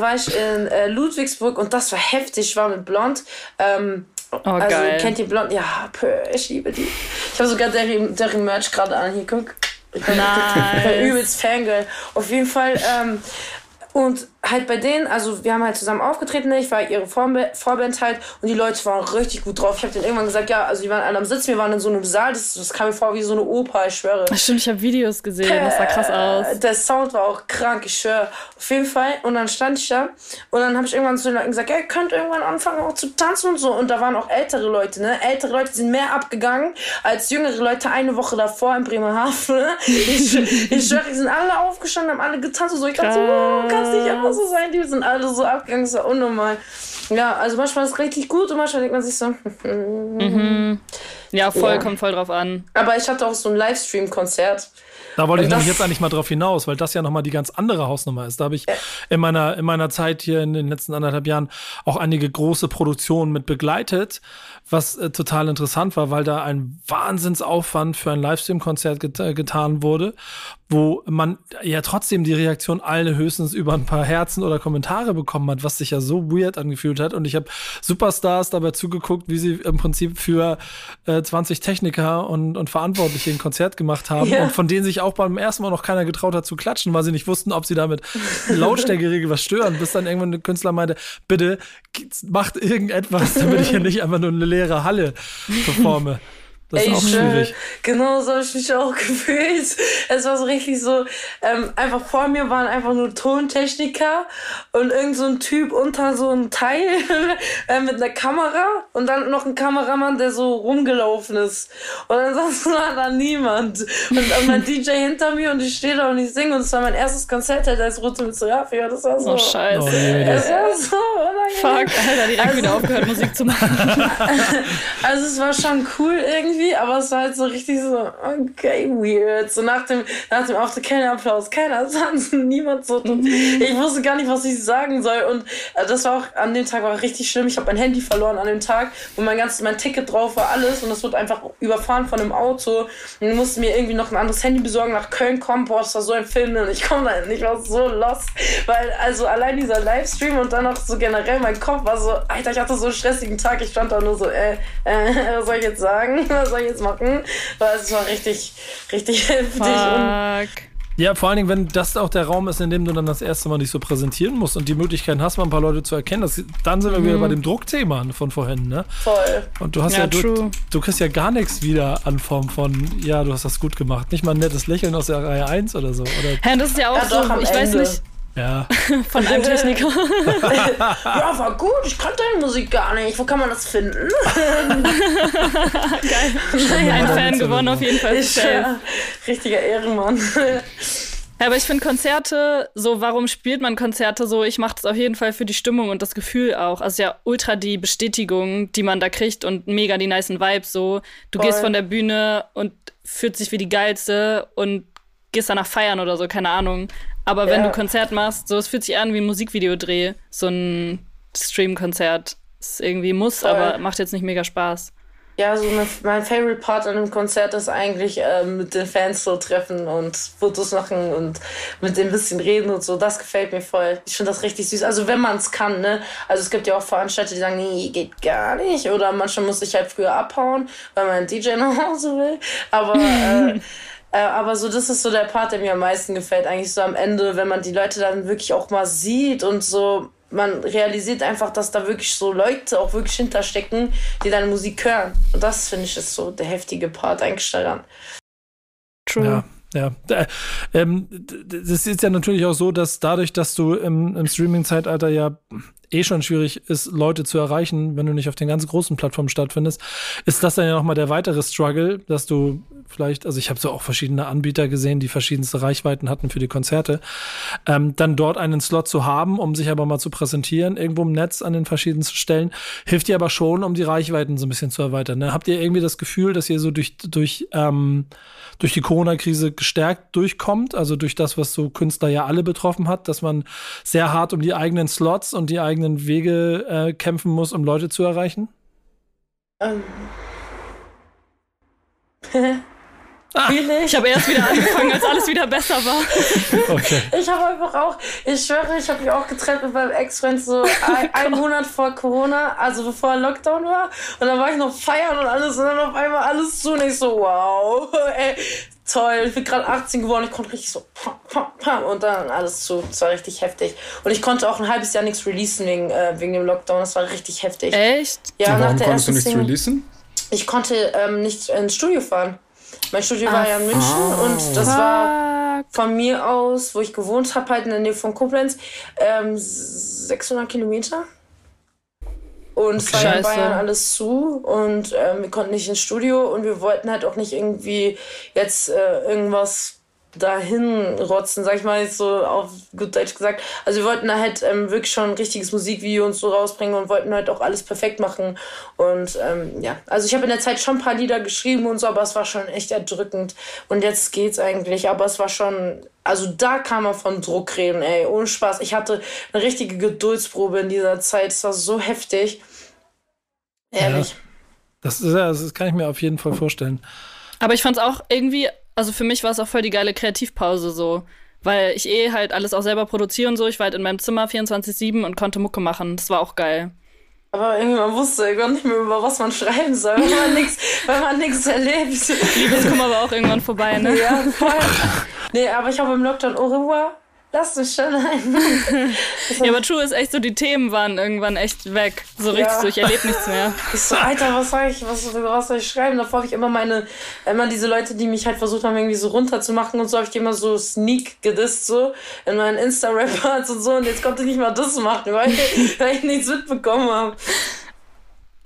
war ich in äh, Ludwigsburg und das war heftig. Ich war mit Blond. Ähm, oh, also geil. kennt ihr Blond? Ja, ich liebe die. Ich habe sogar deren, deren Merch gerade an. Hier, guck. Ich bin, nice. übelst Fangirl. Auf jeden Fall ähm, und halt bei denen, also wir haben halt zusammen aufgetreten, ich war ihre Vorband halt und die Leute waren richtig gut drauf. Ich habe denen irgendwann gesagt, ja, also die waren alle am Sitzen, wir waren in so einem Saal, das, das kam mir vor wie so eine Oper, ich schwöre. Stimmt, ich habe Videos gesehen, das sah krass aus. Der Sound war auch krank, ich schwöre. Auf jeden Fall. Und dann stand ich da und dann habe ich irgendwann zu den Leuten gesagt, ja, ihr könnt irgendwann anfangen auch zu tanzen und so. Und da waren auch ältere Leute, ne? Ältere Leute sind mehr abgegangen als jüngere Leute eine Woche davor in Bremerhaven. Ich, ich schwöre, die sind alle aufgestanden, haben alle getanzt und so. Ich dachte so, oh, kannst nicht immer so sein, die sind alle so abgegangen, so unnormal. Ja, also manchmal ist es richtig gut und manchmal denkt man sich so. mhm. Ja, voll, ja. kommt voll drauf an. Aber ich hatte auch so ein Livestream-Konzert. Da wollte ich nämlich jetzt eigentlich mal drauf hinaus, weil das ja nochmal die ganz andere Hausnummer ist. Da habe ich in meiner, in meiner Zeit hier in den letzten anderthalb Jahren auch einige große Produktionen mit begleitet, was äh, total interessant war, weil da ein Wahnsinnsaufwand für ein Livestream-Konzert get äh, getan wurde, wo man ja trotzdem die Reaktion alle höchstens über ein paar Herzen oder Kommentare bekommen hat, was sich ja so weird angefühlt hat. Und ich habe Superstars dabei zugeguckt, wie sie im Prinzip für äh, 20 Techniker und, und Verantwortliche ein Konzert gemacht haben ja. und von denen sich auch beim ersten Mal noch keiner getraut hat zu klatschen, weil sie nicht wussten, ob sie damit Lautstärkeregel was stören, bis dann irgendwann ein Künstler meinte, bitte macht irgendetwas, damit ich hier nicht einfach nur eine leere Halle performe. Das ist Ey, auch schwierig. Genau so habe ich mich auch gefühlt. Es war so richtig so, ähm, einfach vor mir waren einfach nur Tontechniker und irgend so ein Typ unter so einem Teil äh, mit einer Kamera und dann noch ein Kameramann, der so rumgelaufen ist. Und dann saß da niemand. Und, und mein DJ hinter mir und ich stehe da und ich singe und es war mein erstes Konzert halt als Rote mit Serafi. Ja, das war so. Oh, scheiße. Oh, nee, das war so unangenehm. Fuck, Alter, direkt also, wieder aufgehört, Musik zu machen. also es war schon cool irgendwie irgendwie, aber es war halt so richtig so, okay, weird. So nach dem, nach dem Auftritt, kein Applaus, keiner tanzen, niemand so. Mhm. Ich wusste gar nicht, was ich sagen soll. Und äh, das war auch, an dem Tag war richtig schlimm. Ich habe mein Handy verloren an dem Tag, wo mein ganzes, mein Ticket drauf war, alles. Und das wurde einfach überfahren von einem Auto. Und musste mir irgendwie noch ein anderes Handy besorgen, nach Köln kommen. Boah, das war so ein Film. Und ich komme da nicht, ich war so lost. Weil, also allein dieser Livestream und dann noch so generell mein Kopf war so, Alter, ich hatte so einen stressigen Tag. Ich stand da nur so, äh, äh was soll ich jetzt sagen? Was soll ich jetzt machen? Weil es war richtig, richtig heftig. Ja, vor allen Dingen, wenn das auch der Raum ist, in dem du dann das erste Mal dich so präsentieren musst und die Möglichkeit hast, mal ein paar Leute zu erkennen, das, dann sind wir wieder bei dem Druckthema von vorhin, ne? voll. Und du hast ja, Ja, du, du kriegst ja gar nichts wieder an Form von, ja, du hast das gut gemacht. Nicht mal ein nettes Lächeln aus der Reihe 1 oder so. Oder, Hä, das ist ja auch Ja, doch, so, ich weiß Ende. nicht, ja. von einem Techniker. Ja, war gut. Ich kannte deine Musik gar nicht. Wo kann man das finden? Ein Fan gewonnen auf jeden Fall. Ich, ja, richtiger Ehrenmann. Ja, aber ich finde Konzerte, so warum spielt man Konzerte so? Ich mache das auf jeden Fall für die Stimmung und das Gefühl auch. Also ja, ultra die Bestätigung, die man da kriegt und mega die nicen Vibes so. Du Voll. gehst von der Bühne und fühlt sich wie die geilste und gehst danach feiern oder so, keine Ahnung. Aber wenn Ja. du Konzert machst, so es fühlt sich an wie ein Musikvideodreh, so ein Stream-Konzert. Ist irgendwie muss, Voll. aber macht jetzt nicht mega Spaß. Ja, so mein, mein Favorite Part an einem Konzert ist eigentlich ähm, mit den Fans so treffen und Fotos machen und mit denen ein bisschen reden und so. Das gefällt mir voll. Ich finde das richtig süß. Also wenn man es kann, ne? Also es gibt ja auch Veranstalter, die sagen, nee, geht gar nicht. Oder manchmal muss ich halt früher abhauen, weil mein DJ nach Hause will. Aber äh, äh, aber so, das ist so der Part, der mir am meisten gefällt. Eigentlich so am Ende, wenn man die Leute dann wirklich auch mal sieht und so, man realisiert einfach, dass da wirklich so Leute auch wirklich hinterstecken, die deine Musik hören. Und das finde ich ist so der heftige Part eigentlich daran. True. Ja, ja. Äh, ähm, das ist ja natürlich auch so, dass dadurch, dass du im, im Streaming-Zeitalter ja eh schon schwierig ist, Leute zu erreichen, wenn du nicht auf den ganz großen Plattformen stattfindest, ist das dann ja nochmal der weitere Struggle, dass du vielleicht, also ich habe so auch verschiedene Anbieter gesehen, die verschiedenste Reichweiten hatten für die Konzerte, ähm, dann dort einen Slot zu haben, um sich aber mal zu präsentieren, irgendwo im Netz an den verschiedensten Stellen, hilft dir aber schon, um die Reichweiten so ein bisschen zu erweitern. Ne? Habt ihr irgendwie das Gefühl, dass ihr so durch, durch, ähm, durch die Corona-Krise gestärkt durchkommt, also durch das, was so Künstler ja alle betroffen hat, dass man sehr hart um die eigenen Slots und die eigenen Wege äh, kämpfen muss, um Leute zu erreichen? Ähm. Ich habe erst wieder angefangen, als alles wieder besser war. Okay. Ich habe einfach auch, ich schwöre, ich habe mich auch getrennt mit meinem Ex-Freund so ein, ein Monat vor Corona, also bevor Lockdown war. Und dann war ich noch feiern und alles und dann auf einmal alles zu und ich so, wow, ey, toll. Ich bin gerade 18 geworden, ich konnte richtig so pam, pam, pam, und dann alles zu. Das war richtig heftig. Und ich konnte auch ein halbes Jahr nichts releasen wegen, äh, wegen dem Lockdown. Das war richtig heftig. Echt? Ja, nach warum der konntest du nichts Single. releasen? Ich konnte ähm, nicht ins Studio fahren. Mein Studio war Ah, ja in München und das war von mir aus, wo ich gewohnt habe, halt in der Nähe von Koblenz, ähm, 600 Kilometer. Und es war in. Bayern alles zu und ähm, wir konnten nicht ins Studio und wir wollten halt auch nicht irgendwie jetzt äh, irgendwas dahin rotzen, sag ich mal jetzt so auf gut Deutsch gesagt. Also wir wollten da halt ähm, wirklich schon ein richtiges Musikvideo und so rausbringen und wollten halt auch alles perfekt machen. Und ähm, ja, also ich habe in der Zeit schon ein paar Lieder geschrieben und so, aber es war schon echt erdrückend. Und jetzt geht's eigentlich, aber es war schon, also da kann man von Druck reden, ey, ohne Spaß. Ich hatte eine richtige Geduldsprobe in dieser Zeit, es war so heftig. Ehrlich. Das, ist, ja, das kann ich mir auf jeden Fall vorstellen. Aber ich fand's auch irgendwie, also für mich war es auch voll die geile Kreativpause so. Weil ich eh halt alles auch selber produziere und so. Ich war halt in meinem Zimmer 24-7 und konnte Mucke machen. Das war auch geil. Aber irgendwie, man wusste irgendwann nicht mehr, über was man schreiben soll, weil man nichts, weil man nichts erlebt. Liebeskummer war auch irgendwann vorbei, ne? Ja, voll. Nee, aber ich habe im Lockdown au revoir. Lass mich schon ein. Ja, aber True ist echt so, die Themen waren irgendwann echt weg. So richtig Ja. so, ich erlebe nichts mehr. Ich so, Alter, was soll ich, was, was soll ich schreiben? Davor habe ich immer meine, immer diese Leute, die mich halt versucht haben, irgendwie so runterzumachen und so, habe ich die immer so sneak gedisst, so, in meinen Insta-Rap-Parts und so, und jetzt konnte ich nicht mal das machen, weil, weil ich nichts mitbekommen habe.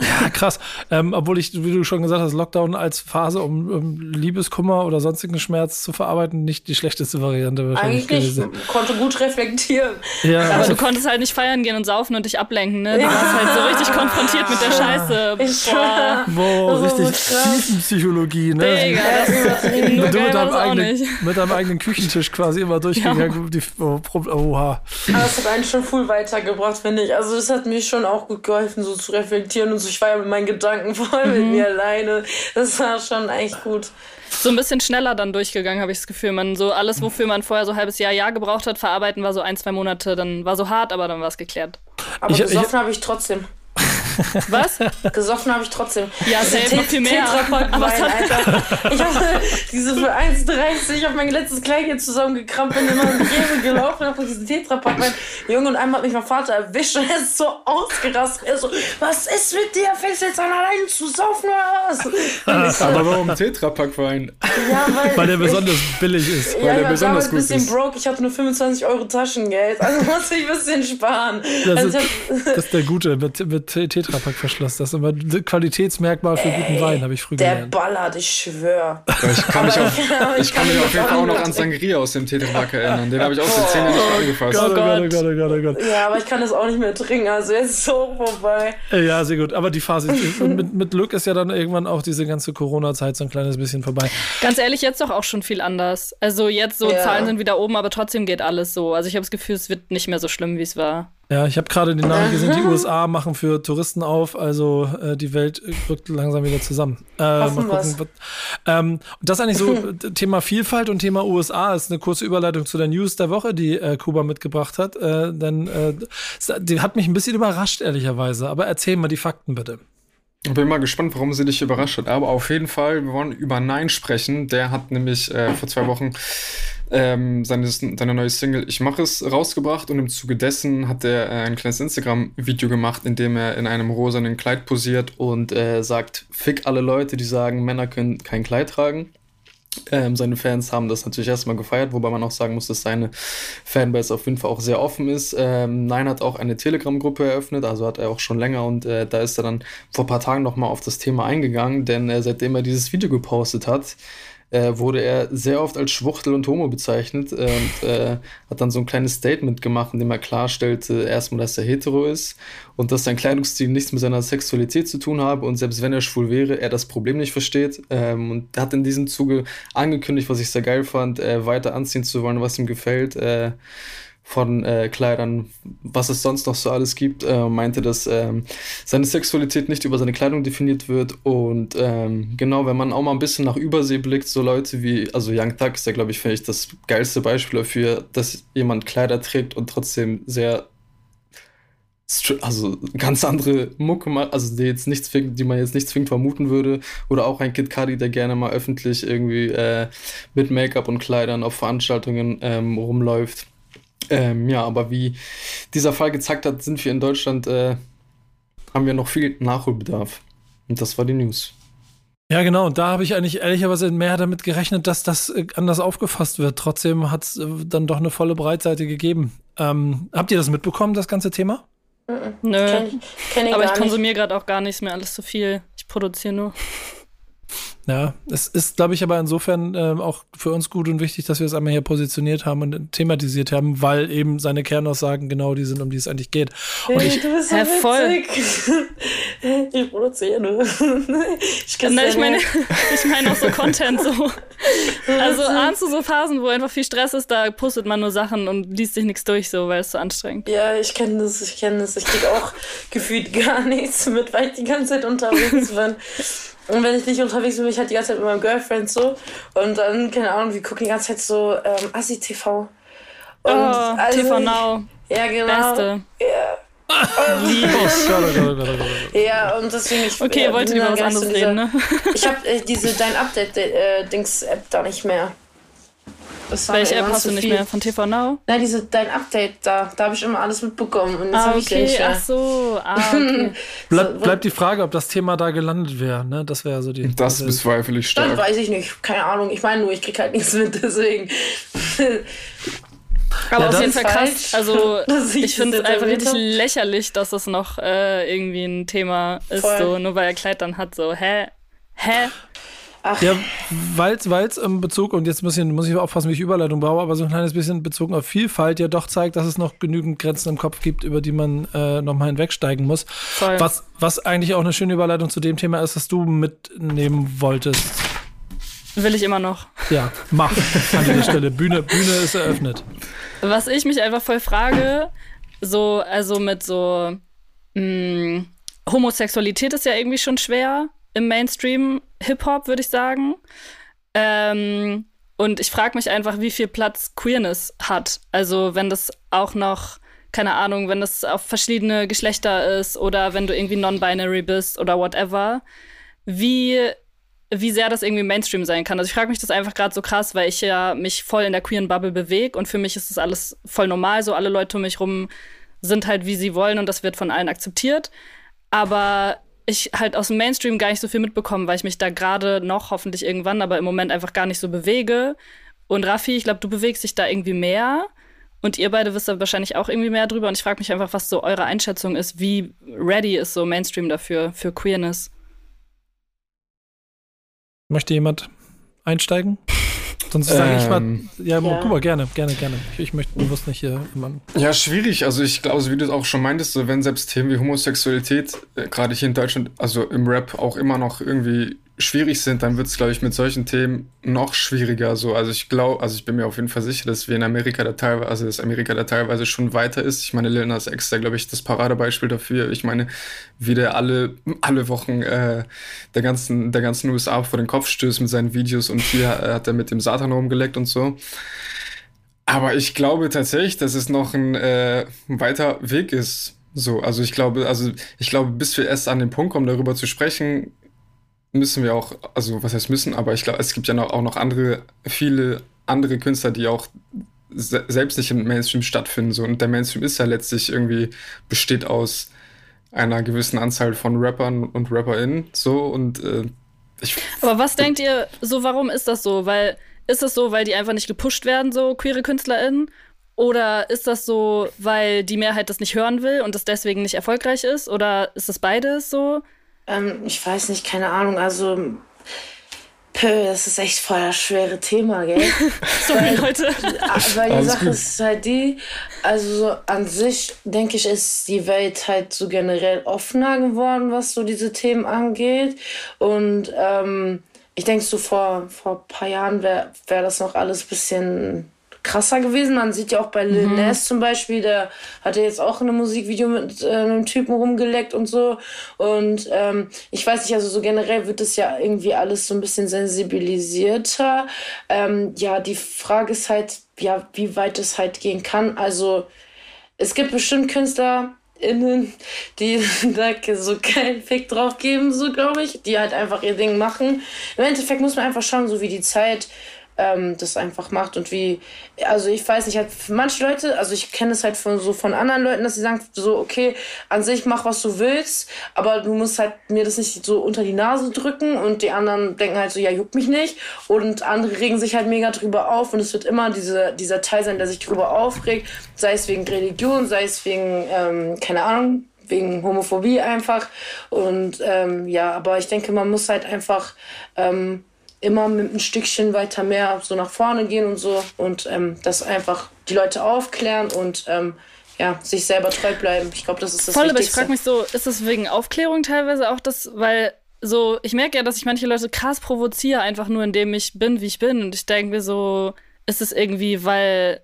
Ja, krass. Ähm, obwohl ich, wie du schon gesagt hast, Lockdown als Phase, um, um Liebeskummer oder sonstigen Schmerz zu verarbeiten, nicht die schlechteste Variante wahrscheinlich Eigentlich konnte gut reflektieren. Ja, Aber also, du konntest halt nicht feiern gehen und saufen und dich ablenken, ne? Du warst halt so richtig konfrontiert mit der Scheiße. Ich Boah. ist richtig krass. Tiefenpsychologie, ne? Digga, das ist nur Mit, du geil mit, war deinem eigenen, nicht. mit deinem eigenen Küchentisch quasi immer durchgegangen. Die, oh, oha. Aber es hat einen schon viel weitergebracht, finde ich. Also das hat mir schon auch gut geholfen, so zu reflektieren und so. Ich war ja meinen Gedanken voll mit Mhm. mir alleine. Das war schon echt gut. So ein bisschen schneller dann durchgegangen, habe ich das Gefühl. Man so alles, wofür man vorher so ein halbes Jahr, Jahr gebraucht hat, verarbeiten war so ein, zwei Monate. Dann war so hart, aber dann war es geklärt. Aber Ich- besoffen habe ich trotzdem. Was? Gesoffen habe ich trotzdem. Ja, Diese safe noch viel mehr. Tetrapack Aber Alter. Ich habe diese für 1,30, ich habe mein letztes Kleid hier zusammengekramt, bin immer in die gelaufen, habe diesen Tetrapack Wein. Junge, und einmal hat mich mein Vater erwischt und er ist so ausgerastet. Er so, was ist mit dir? Fängst du jetzt an, alleine zu saufen oder was? Ich Aber warum Tetrapack-Wein? ja, weil, Weil der besonders billig ist. ja, weil der ich war besonders damals ein gut bisschen ist. broke. Ich hatte nur 25 Euro Taschengeld. Also musste ich ein bisschen sparen. Das Also ist, ich hab- das ist der Gute mit, mit Tetrapack-Verschluss. Das ist immer ein Qualitätsmerkmal für guten Wein, habe ich früher der gelernt. ballert, ich schwör. Ich kann mich, auf, Aber ich kann mich auf jeden Fall auch noch an nicht Sangria aus dem Tetrapack erinnern. Den habe ich auch seit 10 Jahren nicht mehr angefasst. Gott, oh Gott, oh Gott. Oh Gott, oh Gott. Ja, aber ich kann das auch nicht mehr trinken. Also jetzt ist es so vorbei. Ja, sehr gut. Aber die Phase, ist- mit, mit Glück ist ja dann irgendwann auch diese ganze Corona-Zeit so ein kleines bisschen vorbei. Ganz ehrlich, jetzt doch auch schon viel anders. Also jetzt so Ja. Zahlen sind wieder oben, aber trotzdem geht alles so. Also ich habe das Gefühl, es wird nicht mehr so schlimm, wie es war. Ja, ich habe gerade die Nachricht gesehen, die USA machen für Touristen auf, also äh, die Welt rückt langsam wieder zusammen. Äh, mal wir's. was, ähm, und das ist eigentlich so äh, Thema Vielfalt und Thema USA ist eine kurze Überleitung zu der News der Woche, die äh, Kuba mitgebracht hat. Äh, denn äh, die hat mich ein bisschen überrascht, ehrlicherweise. Aber erzähl mal die Fakten bitte. Ich bin mal gespannt, warum sie dich überrascht hat. Aber auf jeden Fall, wir wollen über Nein sprechen. Der hat nämlich äh, vor zwei Wochen ähm, seine, seine neue Single Ich mache es rausgebracht und im Zuge dessen hat er äh, ein kleines Instagram-Video gemacht, in dem er in einem rosanen Kleid posiert und äh, sagt, fick alle Leute, die sagen, Männer können kein Kleid tragen. Ähm, seine Fans haben das natürlich erstmal gefeiert, wobei man auch sagen muss, dass seine Fanbase auf jeden Fall auch sehr offen ist. Ähm, Nein hat auch eine Telegram-Gruppe eröffnet, also hat er auch schon länger und äh, da ist er dann vor ein paar Tagen nochmal auf das Thema eingegangen, denn äh, seitdem er dieses Video gepostet hat, äh, wurde er sehr oft als Schwuchtel und Homo bezeichnet äh, und äh, hat dann so ein kleines Statement gemacht, in dem er klarstellte, erstmal, dass er hetero ist und dass sein Kleidungsstil nichts mit seiner Sexualität zu tun habe und selbst wenn er schwul wäre, er das Problem nicht versteht ähm, und hat in diesem Zuge angekündigt, was ich sehr geil fand, äh, weiter anziehen zu wollen, was ihm gefällt. Von äh, Kleidern, was es sonst noch so alles gibt, äh, meinte, dass ähm, seine Sexualität nicht über seine Kleidung definiert wird und ähm, genau, wenn man auch mal ein bisschen nach Übersee blickt, so Leute wie, also Young Thug ist ja, glaube ich, finde ich, das geilste Beispiel dafür, dass jemand Kleider trägt und trotzdem sehr also ganz andere Mucke macht, also die jetzt nichts zwingend, die man jetzt nicht zwingend vermuten würde. Oder auch ein Kid Cudi, der gerne mal öffentlich irgendwie äh, mit Make-up und Kleidern auf Veranstaltungen ähm, rumläuft. Ähm, ja, aber wie dieser Fall gezeigt hat, sind wir in Deutschland, äh, haben wir noch viel Nachholbedarf. Und das war die News. Ja, genau. Und da habe ich eigentlich ehrlicherweise mehr damit gerechnet, dass das äh, anders aufgefasst wird. Trotzdem hat es äh, dann doch eine volle Breitseite gegeben. Ähm, habt ihr das mitbekommen, das ganze Thema? Nö. Kenn ich, kenn ich aber ich konsumiere gerade auch gar nichts mehr, alles zu viel. Ich produziere nur. Ja, es ist, glaube ich, aber insofern ähm, auch für uns gut und wichtig, dass wir es einmal hier positioniert haben und thematisiert haben, weil eben seine Kernaussagen genau die sind, um die es eigentlich geht. Und ich, du bist so voll. witzig. Ich produziere nur. Ich kann Na, ich meine, ich meine auch so Content so. Also ahnst du so Phasen, wo einfach viel Stress ist, da postet man nur Sachen und liest sich nichts durch, so, weil es so anstrengend. Ja, ich kenne das, ich kenne das. Ich krieg auch gefühlt gar nichts mit, weil ich die ganze Zeit unterwegs bin. Und wenn ich nicht unterwegs bin, bin ich halt die ganze Zeit mit meinem Girlfriend so. Und dann, keine Ahnung, wir gucken die ganze Zeit so ähm, Assi-TV. Und Oh, also- TV Now, Ja, genau. beste. Gott. Ja, und deswegen ich Okay, ja, bin über was anderes reden, ne? Ich habe äh, diese Dein Update-Dings-App da nicht mehr. Das war Welche App hast du nicht viel. mehr? Von TV Now? Nein, diese Dein Update da. Da habe ich immer alles mitbekommen. Und Ah, habe ich nicht okay, mehr. ach so. Ah, okay. Bleib, So, bleibt die Frage, ob das Thema da gelandet wäre. Ne? Das wäre so die. Das das bezweifle ich Das stark. weiß ich nicht. Keine Ahnung. Ich meine nur, ich krieg halt nichts mit, deswegen. Aber Ja, auf das jeden Fall krass. falsch, Also, ich finde es das einfach richtig lächerlich, dass das noch äh, irgendwie ein Thema ist, Voll. so, nur weil er Kleid dann hat, so, hä? Hä? Ach, Ja, weil es im Bezug, und jetzt muss ich, muss ich aufpassen, wie ich Überleitung baue, aber so ein kleines bisschen bezogen auf Vielfalt ja doch zeigt, dass es noch genügend Grenzen im Kopf gibt, über die man äh, nochmal hinwegsteigen muss. Voll. Was, was eigentlich auch eine schöne Überleitung zu dem Thema ist, das du mitnehmen wolltest. Will ich immer noch. Ja, mach an dieser Stelle. Bühne, Bühne ist eröffnet. Was ich mich einfach voll frage, so, also mit so, mh, Homosexualität ist ja irgendwie schon schwer im Mainstream Hip-Hop, würde ich sagen. Ähm, und ich frage mich einfach, wie viel Platz Queerness hat. Also, wenn das auch noch keine Ahnung, wenn das auf verschiedene Geschlechter ist oder wenn du irgendwie non-binary bist oder whatever, wie, wie sehr das irgendwie Mainstream sein kann. Also ich frage mich das einfach gerade so krass, weil ich ja mich voll in der queeren Bubble bewege und für mich ist das alles voll normal. So alle Leute um mich rum sind halt, wie sie wollen und das wird von allen akzeptiert. Aber ich halt aus dem Mainstream gar nicht so viel mitbekommen, weil ich mich da gerade noch, hoffentlich irgendwann, aber im Moment einfach gar nicht so bewege. Und Raffi, ich glaube, du bewegst dich da irgendwie mehr. Und ihr beide wisst da wahrscheinlich auch irgendwie mehr drüber. Und ich frage mich einfach, was so eure Einschätzung ist. Wie ready ist so Mainstream dafür, für Queerness? Möchte jemand einsteigen? Sonst sage ich mal, ähm, ja, ja, guck mal, gerne, gerne, gerne. Ich, ich möchte bewusst nicht hier jemanden. Ja, schwierig. Also ich glaube, wie du es auch schon meintest, so, wenn selbst Themen wie Homosexualität, äh, gerade hier in Deutschland, also im Rap auch immer noch irgendwie schwierig sind, dann wird es, glaube ich, mit solchen Themen noch schwieriger. So. Also ich glaube, also ich bin mir auf jeden Fall sicher, dass wir in Amerika da teilweise, also dass Amerika da teilweise schon weiter ist. Ich meine, Lil Nas X da, glaube ich, das Paradebeispiel dafür. Ich meine, wie der alle, alle Wochen äh, der, ganzen, der ganzen USA vor den Kopf stößt mit seinen Videos und hier hat er mit dem Satan rumgeleckt und so. Aber ich glaube tatsächlich, dass es noch ein äh, weiter Weg ist. So, also ich glaube, also ich glaube, bis wir erst an den Punkt kommen, darüber zu sprechen, müssen wir auch, also was heißt müssen, aber ich glaube, es gibt ja noch, auch noch andere, viele andere Künstler, die auch se selbst nicht im Mainstream stattfinden. So. Und der Mainstream ist ja letztlich irgendwie, besteht aus einer gewissen Anzahl von Rappern und RapperInnen. So und äh, ich. Aber was denkt ihr, so warum ist das so? Weil, ist das so, weil die einfach nicht gepusht werden, so queere KünstlerInnen? Oder ist das so, weil die Mehrheit das nicht hören will und das deswegen nicht erfolgreich ist? Oder ist das beides so? Ähm, ich weiß nicht, keine Ahnung. Also, pö, das ist echt voll das schwere Thema, gell? Sorry, weil, Leute. Weil die Alles Sache gut. ist halt die, also so an sich, denke ich, ist die Welt halt so generell offener geworden, was so diese Themen angeht. Und ähm, ich denke, so vor, vor ein paar Jahren wäre wär das noch alles ein bisschen krasser gewesen. Man sieht ja auch bei Lil mhm. Nas zum Beispiel, der hat ja jetzt auch in einem Musikvideo mit äh, einem Typen rumgeleckt und so. Und ähm, ich weiß nicht, also so generell wird es ja irgendwie alles so ein bisschen sensibilisierter. Ähm, ja, die Frage ist halt, ja, wie weit es halt gehen kann. Also es gibt bestimmt Künstler, innen, die da so keinen Fick drauf geben, so glaube ich, die halt einfach ihr Ding machen. Im Endeffekt muss man einfach schauen, so wie die Zeit ähm, das einfach macht und wie, also ich weiß nicht, halt für manche Leute, also ich kenne es halt von so von anderen Leuten, dass sie sagen so, okay, an sich mach was du willst, aber du musst halt mir das nicht so unter die Nase drücken und die anderen denken halt so, ja, juckt mich nicht und andere regen sich halt mega drüber auf und es wird immer diese, dieser Teil sein, der sich drüber aufregt, sei es wegen Religion, sei es wegen, ähm, keine Ahnung, wegen Homophobie einfach. Und ähm, ja, aber ich denke, man muss halt einfach ähm, immer mit ein Stückchen weiter mehr so nach vorne gehen und so und ähm, das einfach die Leute aufklären und ähm, ja, sich selber treu bleiben. Ich glaube, das ist das Voll, Wichtigste. aber ich frage mich so, ist das wegen Aufklärung teilweise auch das, weil so, ich merke ja, dass ich manche Leute krass provoziere, einfach nur indem ich bin, wie ich bin. Und ich denke mir so, ist es irgendwie, weil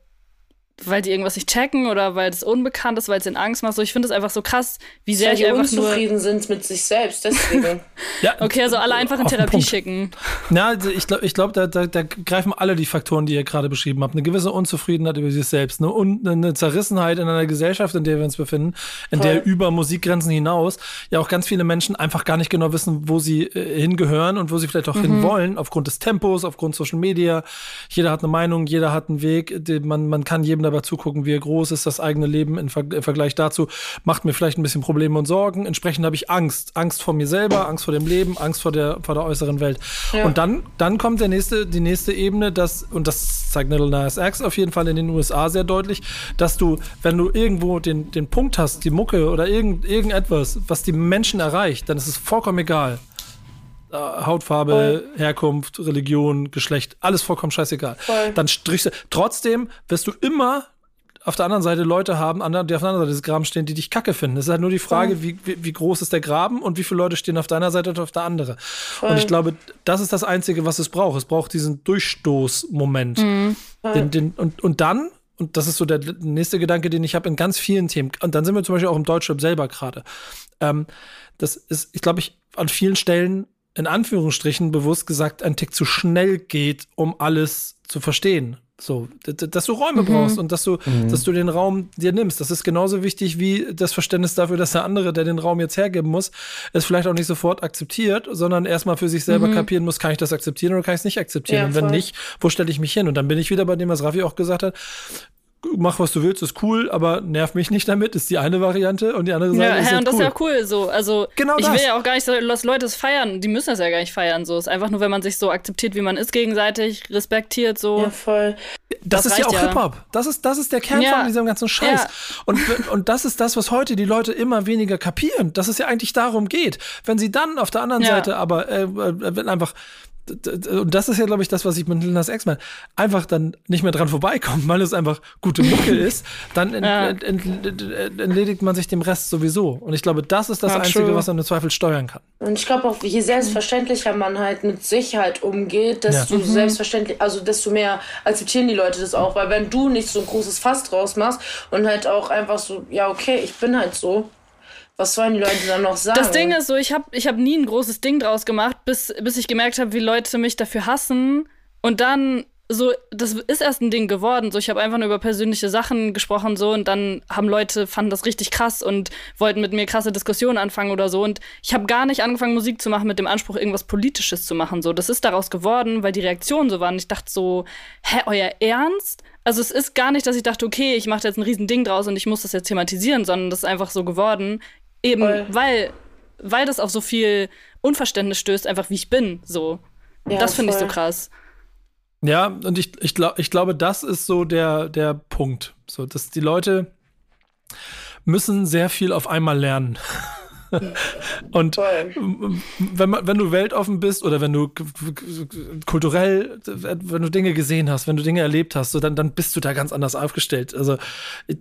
weil die irgendwas nicht checken oder weil es unbekannt ist, weil es ihnen Angst macht. So, ich finde es einfach so krass, wie sehr ich einfach unzufrieden nur sind mit sich selbst, deswegen. ja, okay, also alle einfach in Therapie schicken. Ja, also ich glaube, ich glaub, da, da, da, greifen alle die Faktoren, die ihr gerade beschrieben habt. Eine gewisse Unzufriedenheit über sich selbst, eine, eine Zerrissenheit in einer Gesellschaft, in der wir uns befinden, in Voll. der über Musikgrenzen hinaus ja auch ganz viele Menschen einfach gar nicht genau wissen, wo sie äh, hingehören und wo sie vielleicht auch mhm. hinwollen, aufgrund des Tempos, aufgrund Social Media. Jeder hat eine Meinung, jeder hat einen Weg, man, man kann jedem dabei zugucken, wie groß ist das eigene Leben im, Ver im Vergleich dazu, macht mir vielleicht ein bisschen Probleme und Sorgen. Entsprechend habe ich Angst. Angst vor mir selber, Angst vor dem Leben, Angst vor der, vor der äußeren Welt. Ja. Und dann, dann kommt der nächste, die nächste Ebene, das, und das zeigt Little Nas X auf jeden Fall in den USA sehr deutlich, dass du, wenn du irgendwo den, den Punkt hast, die Mucke oder irgend, irgendetwas, was die Menschen erreicht, dann ist es vollkommen egal. Äh, Hautfarbe, Voll. Herkunft, Religion, Geschlecht, alles vollkommen scheißegal. Voll. Dann strichst du. Trotzdem wirst du immer auf der anderen Seite Leute haben, die auf der anderen Seite des Grabens stehen, die dich kacke finden. Es ist halt nur die Frage, wie, wie, wie, groß ist der Graben und wie viele Leute stehen auf deiner Seite und auf der anderen. Und ich glaube, das ist das Einzige, was es braucht. Es braucht diesen Durchstoßmoment. Mhm. Den, den, und, und dann, und das ist so der nächste Gedanke, den ich habe in ganz vielen Themen, und dann sind wir zum Beispiel auch im Deutschrap selber gerade. Ähm, das ist, ich glaube, ich an vielen Stellen in Anführungsstrichen bewusst gesagt ein Tick zu schnell geht, um alles zu verstehen. So, dass du Räume mhm. brauchst und dass du, mhm. dass du den Raum dir nimmst. Das ist genauso wichtig wie das Verständnis dafür, dass der andere, der den Raum jetzt hergeben muss, es vielleicht auch nicht sofort akzeptiert, sondern erstmal für sich selber mhm. kapieren muss, kann ich das akzeptieren oder kann ich es nicht akzeptieren? Ja, und wenn nicht, wo stelle ich mich hin? Und dann bin ich wieder bei dem, was Raffi auch gesagt hat mach was du willst, ist cool, aber nerv mich nicht damit, ist die eine Variante und die andere Seite ja, ist ja, und das cool. ist ja cool so. Also genau ich das. will ja auch gar nicht, dass Leute es feiern, die müssen das ja gar nicht feiern so. Es ist einfach nur, wenn man sich so akzeptiert, wie man ist gegenseitig, respektiert so. Ja, voll. Das, das ist ja auch ja. Hip-Hop. Das ist, das ist der Kern ja. von diesem ganzen Scheiß. Ja. Und, und das ist das, was heute die Leute immer weniger kapieren, dass es ja eigentlich darum geht. Wenn sie dann auf der anderen Seite aber äh, äh, einfach und das ist ja, glaube ich, das, was ich mit Lil Nas X meine, einfach dann nicht mehr dran vorbeikommen, weil es einfach gute Mucke ist, dann ja. ent, ent, ent, entledigt man sich dem Rest sowieso. Und ich glaube, das ist das ja, Einzige, true. was man im Zweifel steuern kann. Und ich glaube auch, je selbstverständlicher man halt mit Sicherheit umgeht, desto ja. mhm. selbstverständlich, also desto mehr akzeptieren die Leute das auch. Weil wenn du nicht so ein großes Fass draus machst und halt auch einfach so, ja, okay, ich bin halt so, was sollen die Leute dann noch sagen? Das Ding ist so, ich habe ich hab nie ein großes Ding draus gemacht, bis, bis ich gemerkt habe, wie Leute mich dafür hassen. Und dann so, das ist erst ein Ding geworden. So, ich habe einfach nur über persönliche Sachen gesprochen so und dann haben Leute fanden das richtig krass und wollten mit mir krasse Diskussionen anfangen oder so. Und ich habe gar nicht angefangen, Musik zu machen mit dem Anspruch, irgendwas Politisches zu machen. So, das ist daraus geworden, weil die Reaktionen so waren. Ich dachte so, hä, euer Ernst? Also es ist gar nicht, dass ich dachte, okay, ich mache jetzt ein riesen Ding draus und ich muss das jetzt thematisieren, sondern das ist einfach so geworden. Eben, Voll. weil, weil das auf so viel Unverständnis stößt, einfach wie ich bin. So. Ja, das finde ich so krass. Ja, und ich, ich, glaub, ich glaube, das ist so der, der Punkt. So, dass die Leute müssen sehr viel auf einmal lernen. und wenn, man, wenn du weltoffen bist oder wenn du kulturell, wenn du Dinge gesehen hast, wenn du Dinge erlebt hast, so dann, dann bist du da ganz anders aufgestellt. Also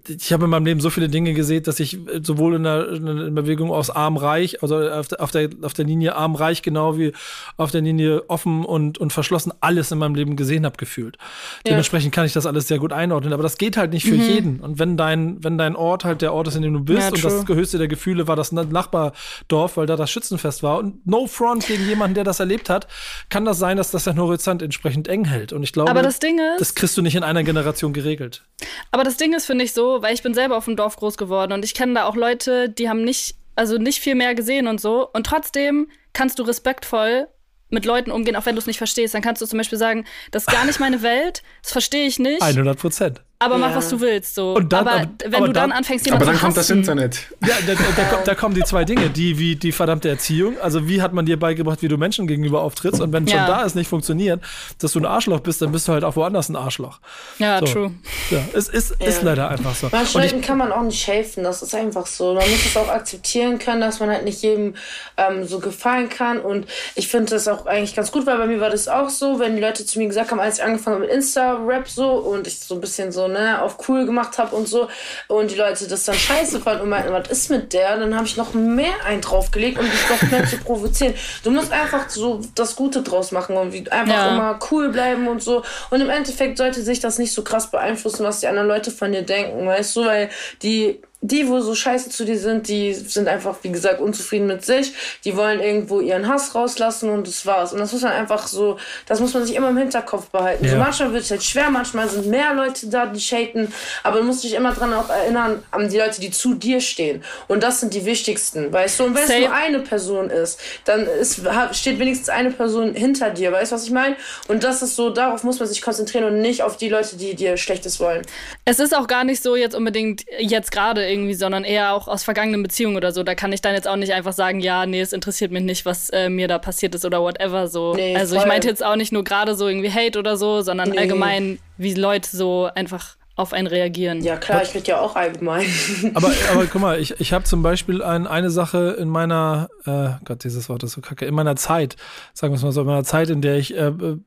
ich habe in meinem Leben so viele Dinge gesehen, dass ich sowohl in der, in der Bewegung aus arm-reich, also auf der, auf, der, auf der Linie arm-reich genau wie auf der Linie offen und, und verschlossen alles in meinem Leben gesehen habe, gefühlt. Ja. Dementsprechend kann ich das alles sehr gut einordnen, aber das geht halt nicht für mhm. jeden. Und wenn dein, wenn dein Ort halt der Ort ist, in dem du bist ja, und das höchste der Gefühle war das Nachbar Nachbardorf, weil da das Schützenfest war. Und no front gegen jemanden, der das erlebt hat, kann das sein, dass das den Horizont entsprechend eng hält. Und ich glaube, aber das, Ding ist, das kriegst du nicht in einer Generation geregelt. Aber das Ding ist, finde ich so, weil ich bin selber auf dem Dorf groß geworden und ich kenne da auch Leute, die haben nicht, also nicht viel mehr gesehen und so. Und trotzdem kannst du respektvoll mit Leuten umgehen, auch wenn du es nicht verstehst. Dann kannst du zum Beispiel sagen, das ist gar nicht meine Welt, das verstehe ich nicht. 100 Prozent aber mach, was du willst. So. Und dann, aber, aber wenn aber du dann, dann anfängst, jemanden Aber dann kommt das Internet. Ja, da, da, da, kommen die zwei Dinge. Die, wie die verdammte Erziehung. Also, wie hat man dir beigebracht, wie du Menschen gegenüber auftrittst? Und wenn ja. schon da es nicht funktioniert, dass du ein Arschloch bist, dann bist du halt auch woanders ein Arschloch. Ja, so. true. Ja, es ist, ja. ist leider einfach so. Manchen Leuten kann man auch nicht helfen. Das ist einfach so. Man muss es auch akzeptieren können, dass man halt nicht jedem ähm, so gefallen kann. Und ich finde das auch eigentlich ganz gut, weil bei mir war das auch so, wenn die Leute zu mir gesagt haben, als ich angefangen habe mit Insta-Rap so und ich so ein bisschen so, ne, auf cool gemacht habe und so und die Leute das dann scheiße fanden und meinten, was ist mit der? Dann habe ich noch mehr einen draufgelegt, um dich noch mehr zu provozieren. Du musst einfach so das Gute draus machen und einfach ja. immer cool bleiben und so. Und im Endeffekt sollte sich das nicht so krass beeinflussen, was die anderen Leute von dir denken, weißt du, weil die die, wo so scheiße zu dir sind, die sind einfach, wie gesagt, unzufrieden mit sich. Die wollen irgendwo ihren Hass rauslassen und das war's. Und das muss man einfach so, das muss man sich immer im Hinterkopf behalten. Ja. So manchmal wird es halt schwer, manchmal sind mehr Leute da, die shaten, aber du musst dich immer dran auch erinnern, an die Leute, die zu dir stehen. Und das sind die wichtigsten, weißt du? Und wenn Safe. es nur eine Person ist, dann ist, steht wenigstens eine Person hinter dir, weißt du, was ich meine? Und das ist so, darauf muss man sich konzentrieren und nicht auf die Leute, die dir Schlechtes wollen. Es ist auch gar nicht so jetzt unbedingt jetzt gerade irgendwie, sondern eher auch aus vergangenen Beziehungen oder so. Da kann ich dann jetzt auch nicht einfach sagen, ja, nee, es interessiert mich nicht, was äh, mir da passiert ist oder whatever so. Nee, also voll. ich meinte jetzt auch nicht nur gerade so irgendwie Hate oder so, sondern nee. allgemein, wie Leute so einfach auf einen reagieren. Ja klar, ich rede ja auch allgemein. Aber, aber guck mal, ich, ich habe zum Beispiel ein, eine Sache in meiner, äh, Gott, dieses Wort ist so kacke, in meiner Zeit, sagen wir es mal so, in meiner Zeit, in der ich äh, äh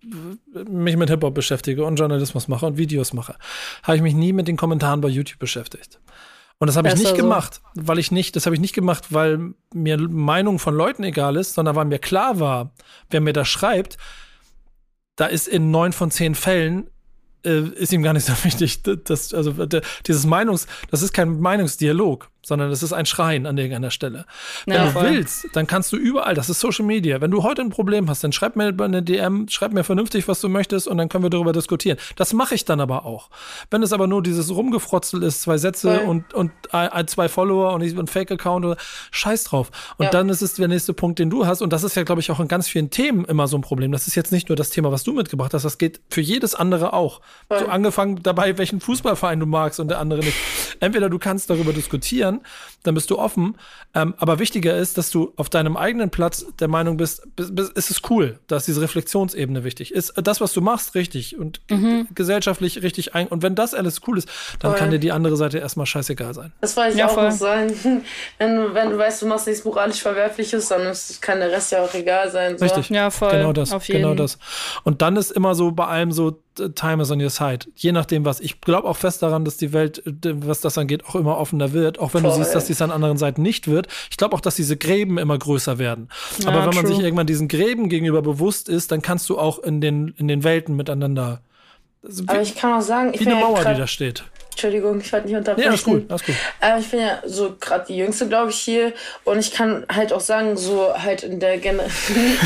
mich mit Hip-Hop beschäftige und Journalismus mache und Videos mache, habe ich mich nie mit den Kommentaren bei YouTube beschäftigt. Und das habe ich nicht so. gemacht, weil ich nicht, das habe ich nicht gemacht, weil mir Meinung von Leuten egal ist, sondern weil mir klar war, wer mir das schreibt, da ist in neun von zehn Fällen äh, ist ihm gar nicht so wichtig. Das, also dieses Meinungs, das ist kein Meinungsdialog, sondern es ist ein Schreien an irgendeiner Stelle. Wenn Ja, du willst, dann kannst du überall, das ist Social Media. Wenn du heute ein Problem hast, dann schreib mir eine DM, schreib mir vernünftig, was du möchtest und dann können wir darüber diskutieren. Das mache ich dann aber auch. Wenn es aber nur dieses Rumgefrotzel ist, zwei Sätze Voll. und, und ein, zwei Follower und ein Fake-Account oder scheiß drauf. Und Ja. dann ist es der nächste Punkt, den du hast. Und das ist ja, glaube ich, auch in ganz vielen Themen immer so ein Problem. Das ist jetzt nicht nur das Thema, was du mitgebracht hast, das geht für jedes andere auch. Voll. So angefangen dabei, welchen Fußballverein du magst und der andere nicht. Entweder du kannst darüber diskutieren, dann bist du offen. Ähm, aber wichtiger ist, dass du auf deinem eigenen Platz der Meinung bist, bis, bis, ist es cool, dass diese Reflexionsebene wichtig ist. Das, was du machst, richtig und ge- gesellschaftlich richtig ein. Und wenn das alles cool ist, dann Voll. kann dir die andere Seite erstmal scheißegal sein. Das wollte ich Ja, auch voll. noch sagen. Wenn du, wenn du weißt, du machst nichts moralisch Verwerfliches, dann ist, kann der Rest ja auch egal sein. So. Richtig. Ja, voll. Genau das. Auf jeden. Genau das. Und dann ist immer so bei allem so, time is on your side. Je nachdem, was. Ich glaube auch fest daran, dass die Welt, was das angeht, auch immer offener wird. Auch wenn du Voll. siehst, dass dies an anderen Seiten nicht wird. Ich glaube auch, dass diese Gräben immer größer werden. Ja, Aber wenn man true. sich irgendwann diesen Gräben gegenüber bewusst ist, dann kannst du auch in den, in den Welten miteinander. Also wie, Aber ich kann auch sagen, ich wie eine ja Mauer, die da steht. Entschuldigung, ich wollte nicht unterbrechen. Ja, alles gut, alles gut. Aber ich bin ja so gerade die Jüngste, glaube ich, hier. Und ich kann halt auch sagen, so halt in der Generation.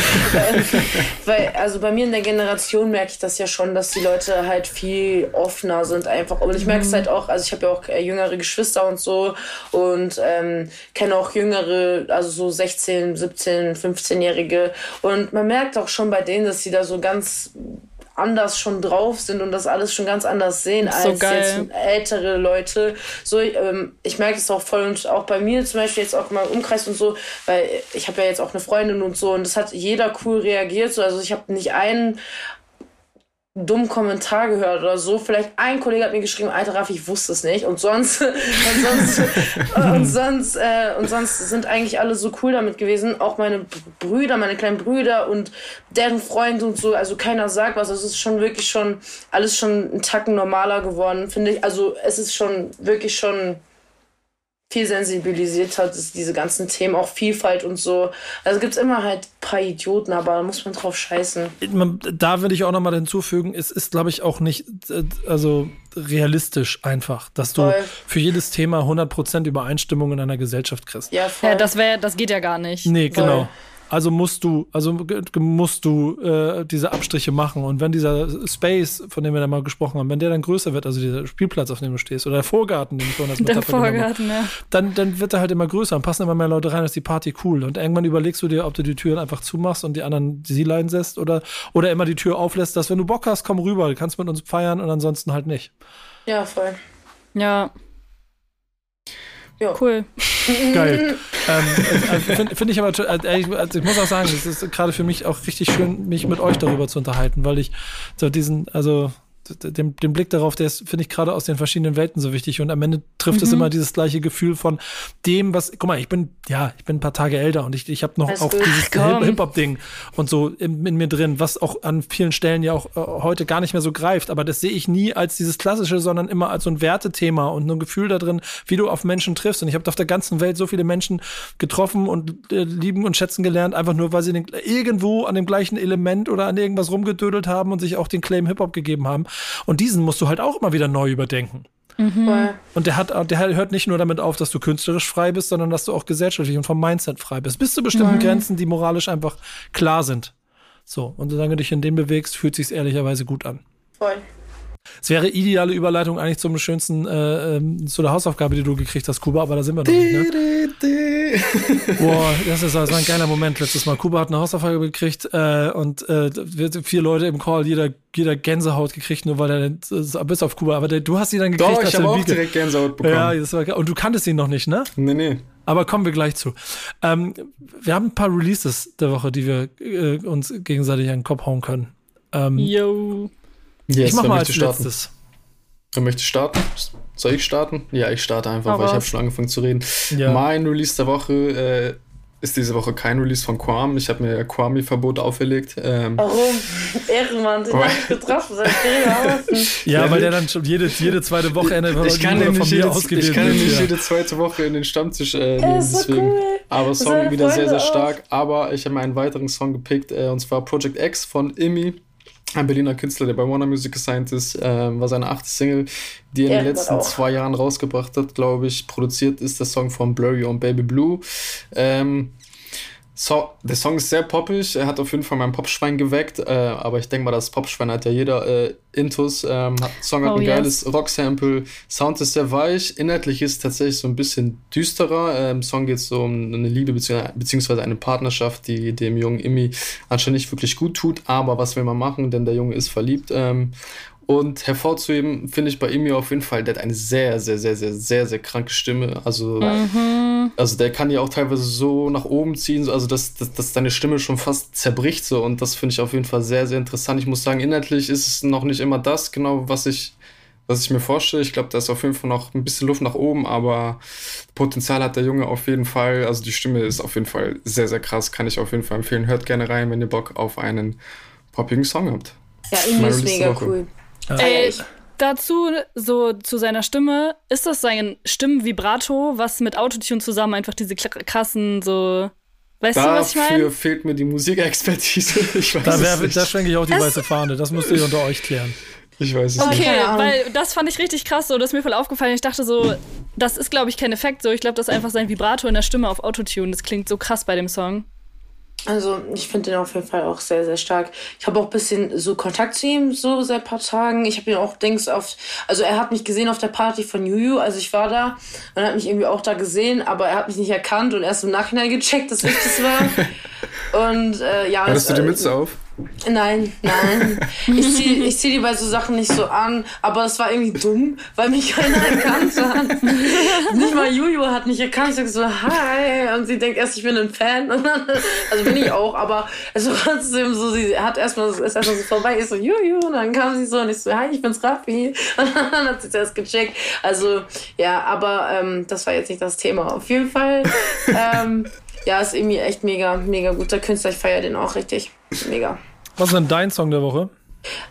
weil, also bei mir in der Generation merke ich das ja schon, dass die Leute halt viel offener sind einfach. Und ich merke es halt auch, also ich habe ja auch äh, jüngere Geschwister und so. Und ähm, kenne auch jüngere, also so 16, 17, 15-Jährige. Und man merkt auch schon bei denen, dass sie da so ganz anders schon drauf sind und das alles schon ganz anders sehen So als geil. jetzt ältere Leute. So, ähm, ich merke es auch voll und auch bei mir zum Beispiel jetzt auch mal im Umkreis und so, weil ich habe ja jetzt auch eine Freundin und so und das hat jeder cool reagiert. So, also ich habe nicht einen dummen Kommentar gehört oder so. Vielleicht ein Kollege hat mir geschrieben, Alter Raffi, ich wusste es nicht. Und sonst, und sonst, und sonst, äh, und sonst sind eigentlich alle so cool damit gewesen. Auch meine Brüder, meine kleinen Brüder und deren Freunde und so. Also keiner sagt was. Es ist schon wirklich schon alles schon ein Tacken normaler geworden, finde ich. Also es ist schon wirklich schon viel sensibilisiert hat, ist diese ganzen Themen, auch Vielfalt und so. Also gibt's immer halt ein paar Idioten, aber da muss man drauf scheißen. Da würde ich auch noch mal hinzufügen, es ist, glaube ich, auch nicht äh, also realistisch einfach, dass du Voll. für jedes Thema 100% Übereinstimmung in einer Gesellschaft kriegst. Ja, voll. Ja, das wäre, das geht ja gar nicht. Nee, Voll. genau. Also musst du, also musst du äh, diese Abstriche machen. Und wenn dieser Space, von dem wir da mal gesprochen haben, wenn der dann größer wird, also dieser Spielplatz, auf dem du stehst, oder der Vorgarten, den ich vorhin als Der Metapher genommen habe, Vorgarten, ja. dann, dann wird er halt immer größer und passen immer mehr Leute rein, ist die Party cool. Und irgendwann überlegst du dir, ob du die Türen einfach zumachst und die anderen sie leiden lässt oder, oder immer die Tür auflässt, dass wenn du Bock hast, komm rüber, du kannst mit uns feiern und ansonsten halt nicht. ja, voll. Ja. Ja. Cool. Geil. ähm, äh, Finde find ich aber, to- ehrlich, also ich muss auch sagen, es ist gerade für mich auch richtig schön, mich mit euch darüber zu unterhalten, weil ich so diesen, also den, den Blick darauf, der ist, finde ich, gerade aus den verschiedenen Welten so wichtig. Und am Ende trifft es immer dieses gleiche Gefühl von dem, was, guck mal, ich bin, ja, ich bin ein paar Tage älter und ich, ich habe noch Alles auch gut. dieses. Hip-Hop-Ding und so in, in mir drin, was auch an vielen Stellen ja auch äh, heute gar nicht mehr so greift. Aber das sehe ich nie als dieses Klassische, sondern immer als so ein Wertethema und ein Gefühl da drin, wie du auf Menschen triffst. Und ich habe auf der ganzen Welt so viele Menschen getroffen und äh, lieben und schätzen gelernt, einfach nur, weil sie den, irgendwo an dem gleichen Element oder an irgendwas rumgedödelt haben und sich auch den Claim Hip-Hop gegeben haben. Und diesen musst du halt auch immer wieder neu überdenken. voll. Und der hat, der hört nicht nur damit auf, dass du künstlerisch frei bist, sondern dass du auch gesellschaftlich und vom Mindset frei bist. Bis zu bestimmten Grenzen, die moralisch einfach klar sind. So. Und solange du dich in dem bewegst, fühlt sich's ehrlicherweise gut an. voll. Es wäre ideale Überleitung eigentlich zum schönsten, äh, ähm, zu der Hausaufgabe, die du gekriegt hast, Kuba, aber da sind wir noch nicht, ne? Boah, das ist also ein geiler Moment letztes Mal. Kuba hat eine Hausaufgabe gekriegt äh, und äh, vier Leute im Call, jeder, jeder Gänsehaut gekriegt, nur weil er äh, bis auf Kuba, aber der, du hast sie dann gekriegt. Doch, ich habe auch ge- direkt Gänsehaut bekommen. Ja, das war geil. Und du kanntest ihn noch nicht, ne? Nee, nee. Aber kommen wir gleich zu. Ähm, wir haben ein paar Releases der Woche, die wir äh, uns gegenseitig an den Kopf hauen können. Ähm, Yo. Yes, ich mach mal als starten? letztes. Wer möchte starten? Soll ich starten? Ja, ich starte einfach, Hau weil ich habe schon angefangen zu reden. Ja. Mein Release der Woche äh, ist diese Woche kein Release von Quam. Ich habe mir Quami-Verbot auferlegt. Ähm, Warum? Ehrenmann, den Oh. hab ich getroffen. Seit Ja, Ja, weil der dann schon jede, jede zweite Wochenende ich kann von nicht, mir jede, ausgewählt ich kann wird, nicht ja. jede zweite Woche in den Stammtisch äh, nehmen. ist so Deswegen. cool. Aber Song wieder sehr, Freunde sehr auch. stark. Aber ich habe einen weiteren Song gepickt, äh, und zwar Project X von Imi. Ein Berliner Künstler, der bei Warner Music gesigned ist, äh, war seine achte Single, die er in den letzten zwei Jahren rausgebracht hat, glaube ich. Produziert ist der Song von Blurry und Baby Blue. Ähm, so, der Song ist sehr poppig, er hat auf jeden Fall mein Popschwein geweckt, äh, aber ich denke mal, das Popschwein hat ja jeder äh, Intus. Ähm, hat, Song hat oh, ein yes. geiles Rock-Sample, Sound ist sehr weich, inhaltlich ist es tatsächlich so ein bisschen düsterer. Im ähm, Song geht es so um eine Liebe beziehungsweise eine Partnerschaft, die dem jungen Immi anscheinend nicht wirklich gut tut, aber was will man machen, denn der Junge ist verliebt. Ähm, und hervorzuheben finde ich bei ihm auf jeden Fall, der hat eine sehr, sehr, sehr, sehr, sehr, sehr kranke Stimme. Also, mhm. also der kann ja auch teilweise so nach oben ziehen, also dass, dass, dass deine Stimme schon fast zerbricht so. Und das finde ich auf jeden Fall sehr, sehr interessant. Ich muss sagen, inhaltlich ist es noch nicht immer das, genau, was ich, was ich mir vorstelle. Ich glaube, da ist auf jeden Fall noch ein bisschen Luft nach oben, aber Potenzial hat der Junge auf jeden Fall. Also die Stimme ist auf jeden Fall sehr, sehr krass. Kann ich auf jeden Fall empfehlen. Hört gerne rein, wenn ihr Bock auf einen poppigen Song habt. Ja, irgendwie ist mega cool. Ey, dazu, so zu seiner Stimme, ist das sein Stimmenvibrato, was mit Autotune zusammen einfach diese krassen, so. Weißt Dafür du, was ich meine? Dafür fehlt mir die Musikexpertise. Ich weiß da, wär, da schwenke ich auch die es weiße Fahne. Das müsst ihr unter euch klären. Ich weiß es okay, nicht. Okay, weil das fand ich richtig krass. So, das ist mir voll aufgefallen. Ich dachte so, das ist, glaube ich, kein Effekt. So, ich glaube, das ist einfach sein Vibrato in der Stimme auf Autotune. Das klingt so krass bei dem Song. Also ich finde den auf jeden Fall auch sehr, sehr stark. Ich habe auch ein bisschen so Kontakt zu ihm, so seit ein paar Tagen. Ich habe ihn auch Dings auf, also er hat mich gesehen auf der Party von Juju, also ich war da und er hat mich irgendwie auch da gesehen, aber er hat mich nicht erkannt und erst im Nachhinein gecheckt, dass ich das war. und äh, ja. Hattest du die Mütze auf? Nein, nein. Ich ziehe ich zieh die bei so Sachen nicht so an, aber es war irgendwie dumm, weil mich keiner erkannt hat. Nicht mal Juju hat mich erkannt. Ich sag so, hi. Und sie denkt erst, ich bin ein Fan. Dann, also bin ich auch, aber es war trotzdem so, sie hat erstmal, ist erstmal so vorbei. Ich so, Juju. Und dann kam sie so und ich so, hi, ich bin's Raffi. Und dann hat sie erst gecheckt. Also, ja, aber ähm, das war jetzt nicht das Thema. Auf jeden Fall, ähm, ja, ist irgendwie echt mega, mega guter Künstler. Ich feiere den auch richtig. Mega. Was ist denn dein Song der Woche?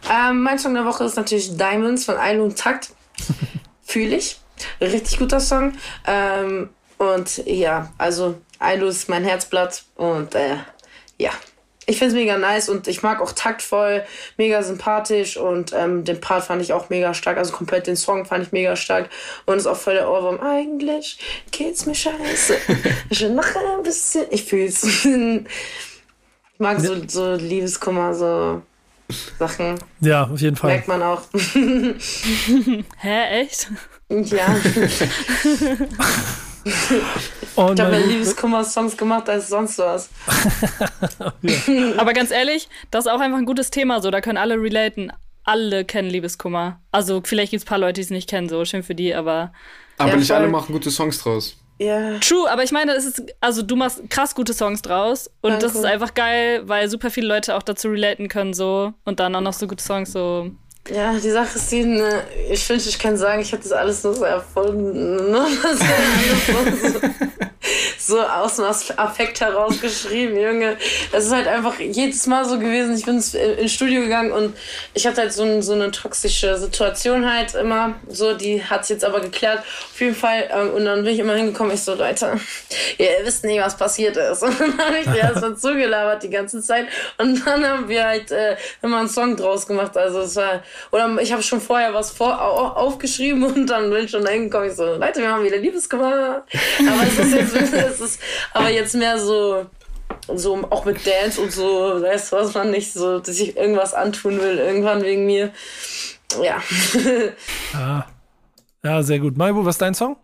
Ähm, mein Song der Woche ist natürlich Diamonds von Ailo und Takt. Fühle ich. Richtig guter Song. Ähm, und ja, also Ailo ist mein Herzblatt und äh, ja, ich finde es mega nice und ich mag auch taktvoll, mega sympathisch und ähm, den Part fand ich auch mega stark, also komplett den Song fand ich mega stark und ist auch voll der Ohrwurm. Eigentlich geht's mir scheiße. ich will noch ein bisschen, ich fühl's. Ich mag so, so Liebeskummer, so Sachen. Ja, auf jeden Fall. Merkt man auch. Hä, echt? Ja. Und ich habe ja Liebeskummer-Songs gemacht als sonst was. ja. Aber ganz ehrlich, das ist auch einfach ein gutes Thema. So, da können alle relaten. Alle kennen Liebeskummer. Also vielleicht gibt es ein paar Leute, die es nicht kennen, so schön für die, aber. Aber ja, nicht alle machen gute Songs draus. Ja. True, aber ich meine, es ist, also du machst krass gute Songs draus und Danke. das ist einfach geil, weil super viele Leute auch dazu relaten können so und dann auch noch so gute Songs so. Ja, die Sache ist die, ne, ich wünschte, ich kann sagen, ich habe das alles nur so erfunden. Ne? so aus dem Affekt heraus geschrieben, Junge. Es ist halt einfach jedes Mal so gewesen. Ich bin ins Studio gegangen und ich hatte halt so, so eine toxische Situation halt immer. So, die hat es jetzt aber geklärt. Auf jeden Fall. Ähm, und dann bin ich immer hingekommen. Ich so, Leute, ihr wisst nicht, was passiert ist. Und dann habe ich dir erstmal zugelabert die ganze Zeit. Und dann haben wir halt äh, immer einen Song draus gemacht. Also es war, oder ich habe schon vorher was vor, aufgeschrieben und dann bin ich schon hingekommen. Ich so, Leute, wir haben wieder Liebeskummer. Aber es ist jetzt das ist aber jetzt mehr so, so auch mit Dance und so, weißt du, was man nicht so, dass ich irgendwas antun will, irgendwann wegen mir. Ja. ah. Ja, sehr gut. Maibu, was ist dein Song?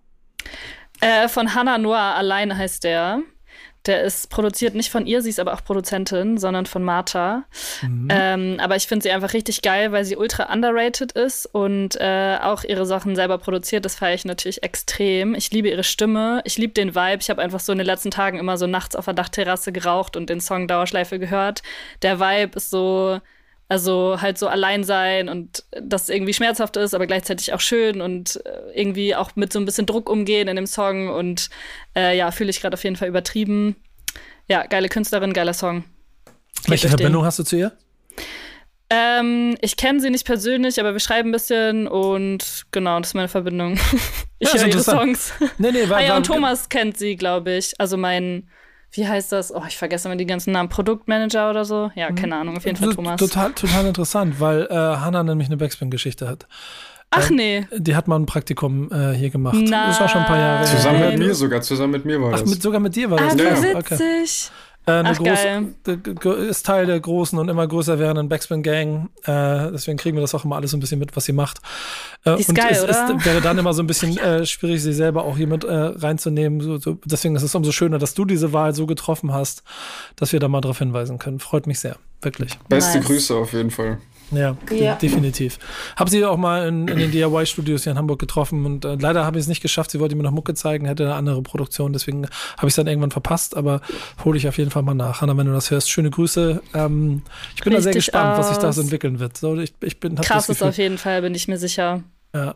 Äh, von Hannah Noah alleine heißt der. Der ist produziert nicht von ihr, sie ist aber auch Produzentin, sondern von Martha. Mhm. Ähm, aber ich finde sie einfach richtig geil, weil sie ultra underrated ist und äh, auch ihre Sachen selber produziert. Das feiere ich natürlich extrem. Ich liebe ihre Stimme, ich liebe den Vibe. Ich habe einfach so in den letzten Tagen immer so nachts auf der Dachterrasse geraucht und den Song Dauerschleife gehört. Der Vibe ist so also halt so allein sein und das irgendwie schmerzhaft ist, aber gleichzeitig auch schön und äh, irgendwie auch mit so ein bisschen Druck umgehen in dem Song. Und äh, ja, fühle ich gerade auf jeden Fall übertrieben. Ja, geile Künstlerin, geiler Song. Geht Welche Verbindung den. hast du zu ihr? Ähm, ich kenne sie nicht persönlich, aber wir schreiben ein bisschen und genau, das ist meine Verbindung. ich ja, höre ihre Songs. Nee, nee, war, ah ja, und Thomas kennt sie, glaube ich. Also mein wie heißt das? Oh, ich vergesse immer die ganzen Namen. Produktmanager oder so? Ja, Mhm. keine Ahnung, auf jeden Fall Thomas. Total, total interessant, weil äh, Hannah nämlich eine Backspin-Geschichte hat. Ach nee. Die hat mal ein Praktikum äh, hier gemacht. Das war schon ein paar Jahre her. Zusammen Nein. mit mir sogar, zusammen mit mir war Ach, das. mit, sogar mit dir war Ah, das. wie Ja, krass. Okay. Äh, eine Ach, große, ist Teil der großen und immer größer werdenden Backspin-Gang. Äh, deswegen kriegen wir das auch immer alles so ein bisschen mit, was sie macht. Äh, ist und geil, es oder? Ist, wäre dann immer so ein bisschen äh, schwierig, sie selber auch hier mit äh, reinzunehmen. So, so, deswegen ist es umso schöner, dass du diese Wahl so getroffen hast, dass wir da mal darauf hinweisen können. Freut mich sehr. Wirklich. Beste Nice. Grüße auf jeden Fall. Ja, Ja. de- definitiv. Habe sie auch mal in, in den DIY-Studios hier in Hamburg getroffen und äh, leider habe ich es nicht geschafft. Sie wollte mir noch Mucke zeigen, hätte eine andere Produktion, deswegen habe ich es dann irgendwann verpasst, aber hole ich auf jeden Fall mal nach. Hanna, wenn du das hörst, schöne Grüße. Ähm, ich bin da sehr Richtig gespannt, was sich da so aus. entwickeln wird. So, ich, ich bin, hab Krass ist auf jeden Fall, bin ich mir sicher. Ja.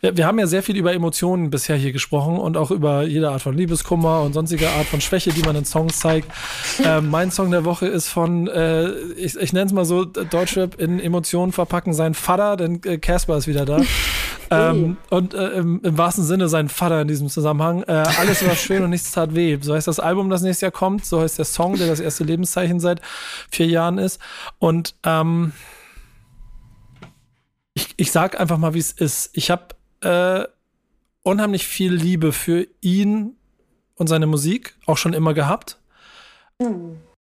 Wir, wir haben ja sehr viel über Emotionen bisher hier gesprochen und auch über jede Art von Liebeskummer und sonstige Art von Schwäche, die man in Songs zeigt. ähm, mein Song der Woche ist von, äh, ich, ich nenne es mal so, Deutschrap in Emotionen verpacken, sein Vater, denn äh, Casper ist wieder da. ähm, und äh, im, im wahrsten Sinne sein Vater in diesem Zusammenhang. Äh, alles war schön und nichts tat weh. So heißt das Album, das nächstes Jahr kommt. So heißt der Song, der das erste Lebenszeichen seit vier Jahren ist. Und ähm, ich, ich sag einfach mal, wie es ist. Ich habe äh, unheimlich viel Liebe für ihn und seine Musik auch schon immer gehabt.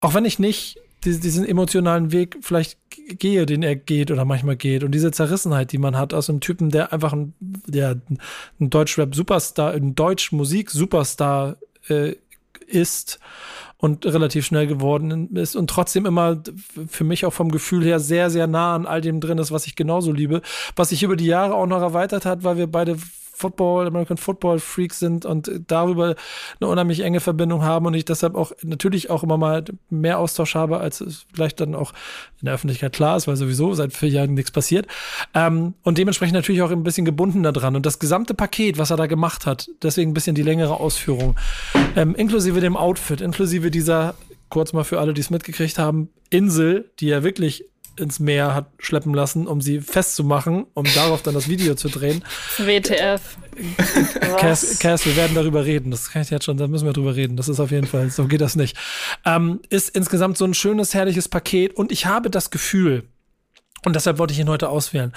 Auch wenn ich nicht die- diesen emotionalen Weg vielleicht gehe, den er geht oder manchmal geht. Und diese Zerrissenheit, die man hat aus einem Typen, der einfach ein, der ein Deutschrap-Superstar, ein Deutsch-Musik-Superstar äh, ist und relativ schnell geworden ist und trotzdem immer für mich auch vom Gefühl her sehr, sehr nah an all dem drin ist, was ich genauso liebe. Was sich über die Jahre auch noch erweitert hat, weil wir beide Football, American Football Freaks sind und darüber eine unheimlich enge Verbindung haben und ich deshalb auch natürlich auch immer mal mehr Austausch habe, als es vielleicht dann auch in der Öffentlichkeit klar ist, weil sowieso seit vier Jahren nichts passiert. Ähm, und dementsprechend natürlich auch ein bisschen gebundener dran. Und das gesamte Paket, was er da gemacht hat, deswegen ein bisschen die längere Ausführung, ähm, inklusive dem Outfit, inklusive dieser, kurz mal für alle, die es mitgekriegt haben, Insel, die er wirklich ins Meer hat schleppen lassen, um sie festzumachen, um darauf dann das Video zu drehen. WTF. Cass, Cass, wir werden darüber reden. Das kann ich jetzt schon, da müssen wir drüber reden. Das ist auf jeden Fall, so geht das nicht. Ähm, ist insgesamt so ein schönes, herrliches Paket und ich habe das Gefühl, und deshalb wollte ich ihn heute auswählen.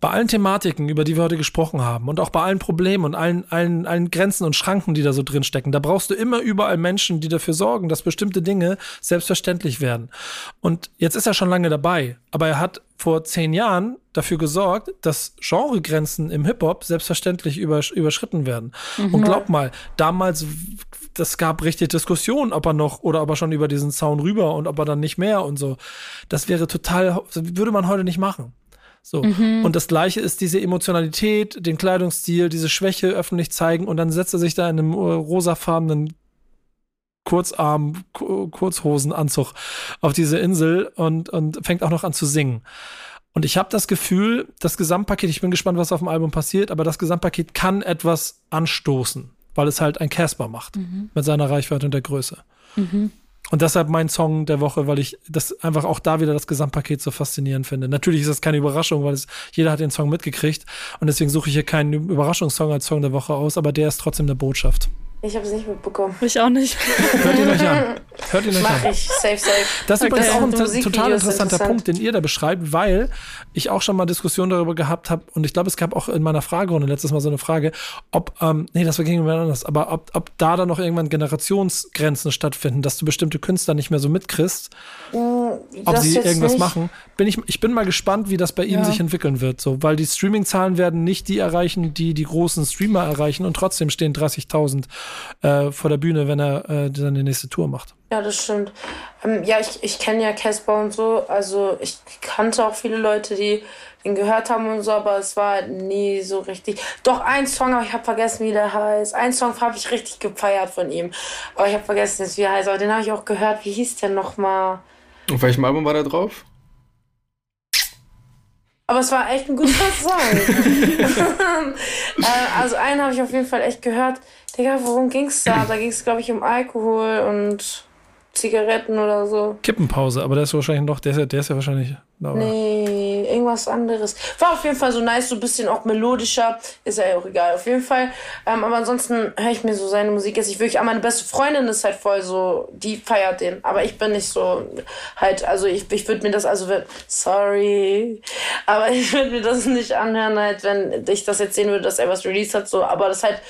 Bei allen Thematiken, über die wir heute gesprochen haben und auch bei allen Problemen und allen, allen, allen Grenzen und Schranken, die da so drin stecken, da brauchst du immer überall Menschen, die dafür sorgen, dass bestimmte Dinge selbstverständlich werden. Und jetzt ist er schon lange dabei, aber er hat vor zehn Jahren dafür gesorgt, dass Genregrenzen im Hip-Hop selbstverständlich übersch überschritten werden. Und glaub mal, damals, das gab richtig Diskussionen, ob er noch oder ob er schon über diesen Zaun rüber und ob er dann nicht mehr und so. Das wäre total, würde man heute nicht machen. So. Und das Gleiche ist diese Emotionalität, den Kleidungsstil, diese Schwäche öffentlich zeigen und dann setzt er sich da in einem äh, rosafarbenen Kurzarm, Ku- Kurzhosenanzug auf diese Insel und, und fängt auch noch an zu singen. Und ich habe das Gefühl, das Gesamtpaket, ich bin gespannt, was auf dem Album passiert, aber das Gesamtpaket kann etwas anstoßen, weil es halt ein Casper macht mit seiner Reichweite und der Größe. Und deshalb mein Song der Woche, weil ich das einfach auch da wieder das Gesamtpaket so faszinierend finde. Natürlich ist das keine Überraschung, weil es, jeder hat den Song mitgekriegt und deswegen suche ich hier keinen Überraschungssong als Song der Woche aus, aber der ist trotzdem eine Botschaft. Ich habe es nicht mitbekommen. Ich auch nicht. Hört ihn euch an. Hört ihn euch Mach an. ich. Safe, safe. Das ist übrigens auch ein Musikvideos total interessanter interessant. Punkt, den ihr da beschreibt, weil ich auch schon mal Diskussionen darüber gehabt habe und ich glaube, es gab auch in meiner Fragerunde letztes Mal so eine Frage, ob, ähm, nee, das war gegenüber anders, aber ob, ob da dann noch irgendwann Generationsgrenzen stattfinden, dass du bestimmte Künstler nicht mehr so mitkriegst, ob Das sie irgendwas nicht. machen. Bin ich, ich bin mal gespannt, wie das bei ihm Ja. sich entwickeln wird, so, weil die Streaming-Zahlen werden nicht die erreichen, die die großen Streamer erreichen und trotzdem stehen 30.000 äh, vor der Bühne, wenn er äh, dann die nächste Tour macht. Ja, das stimmt. Ähm, ja, ich, ich kenne ja Casper und so. Also ich kannte auch viele Leute, die den gehört haben und so, aber es war halt nie so richtig. Doch ein Song, aber ich habe vergessen, wie der heißt. Ein Song habe ich richtig gefeiert von ihm. Aber ich habe vergessen, jetzt, wie er heißt. Aber den habe ich auch gehört. Wie hieß der nochmal? Auf welchem Album war der drauf? Aber es war echt ein guter Song. äh, also einen habe ich auf jeden Fall echt gehört. Digga, worum ging's da? Da ging es, glaube ich, um Alkohol und Zigaretten oder so. Kippenpause, aber der ist wahrscheinlich noch, der ist ja, der ist ja wahrscheinlich. Aber Nee, irgendwas anderes. War auf jeden Fall so nice, so ein bisschen auch melodischer. Ist ja auch egal, auf jeden Fall. Ähm, aber ansonsten höre ich mir so seine Musik jetzt nicht wirklich an. Meine beste Freundin ist halt voll so, die feiert den. Aber ich bin nicht so halt, also ich, ich würde mir das, also sorry, aber ich würde mir das nicht anhören, halt, wenn ich das jetzt sehen würde, dass er was released hat, so. Aber das halt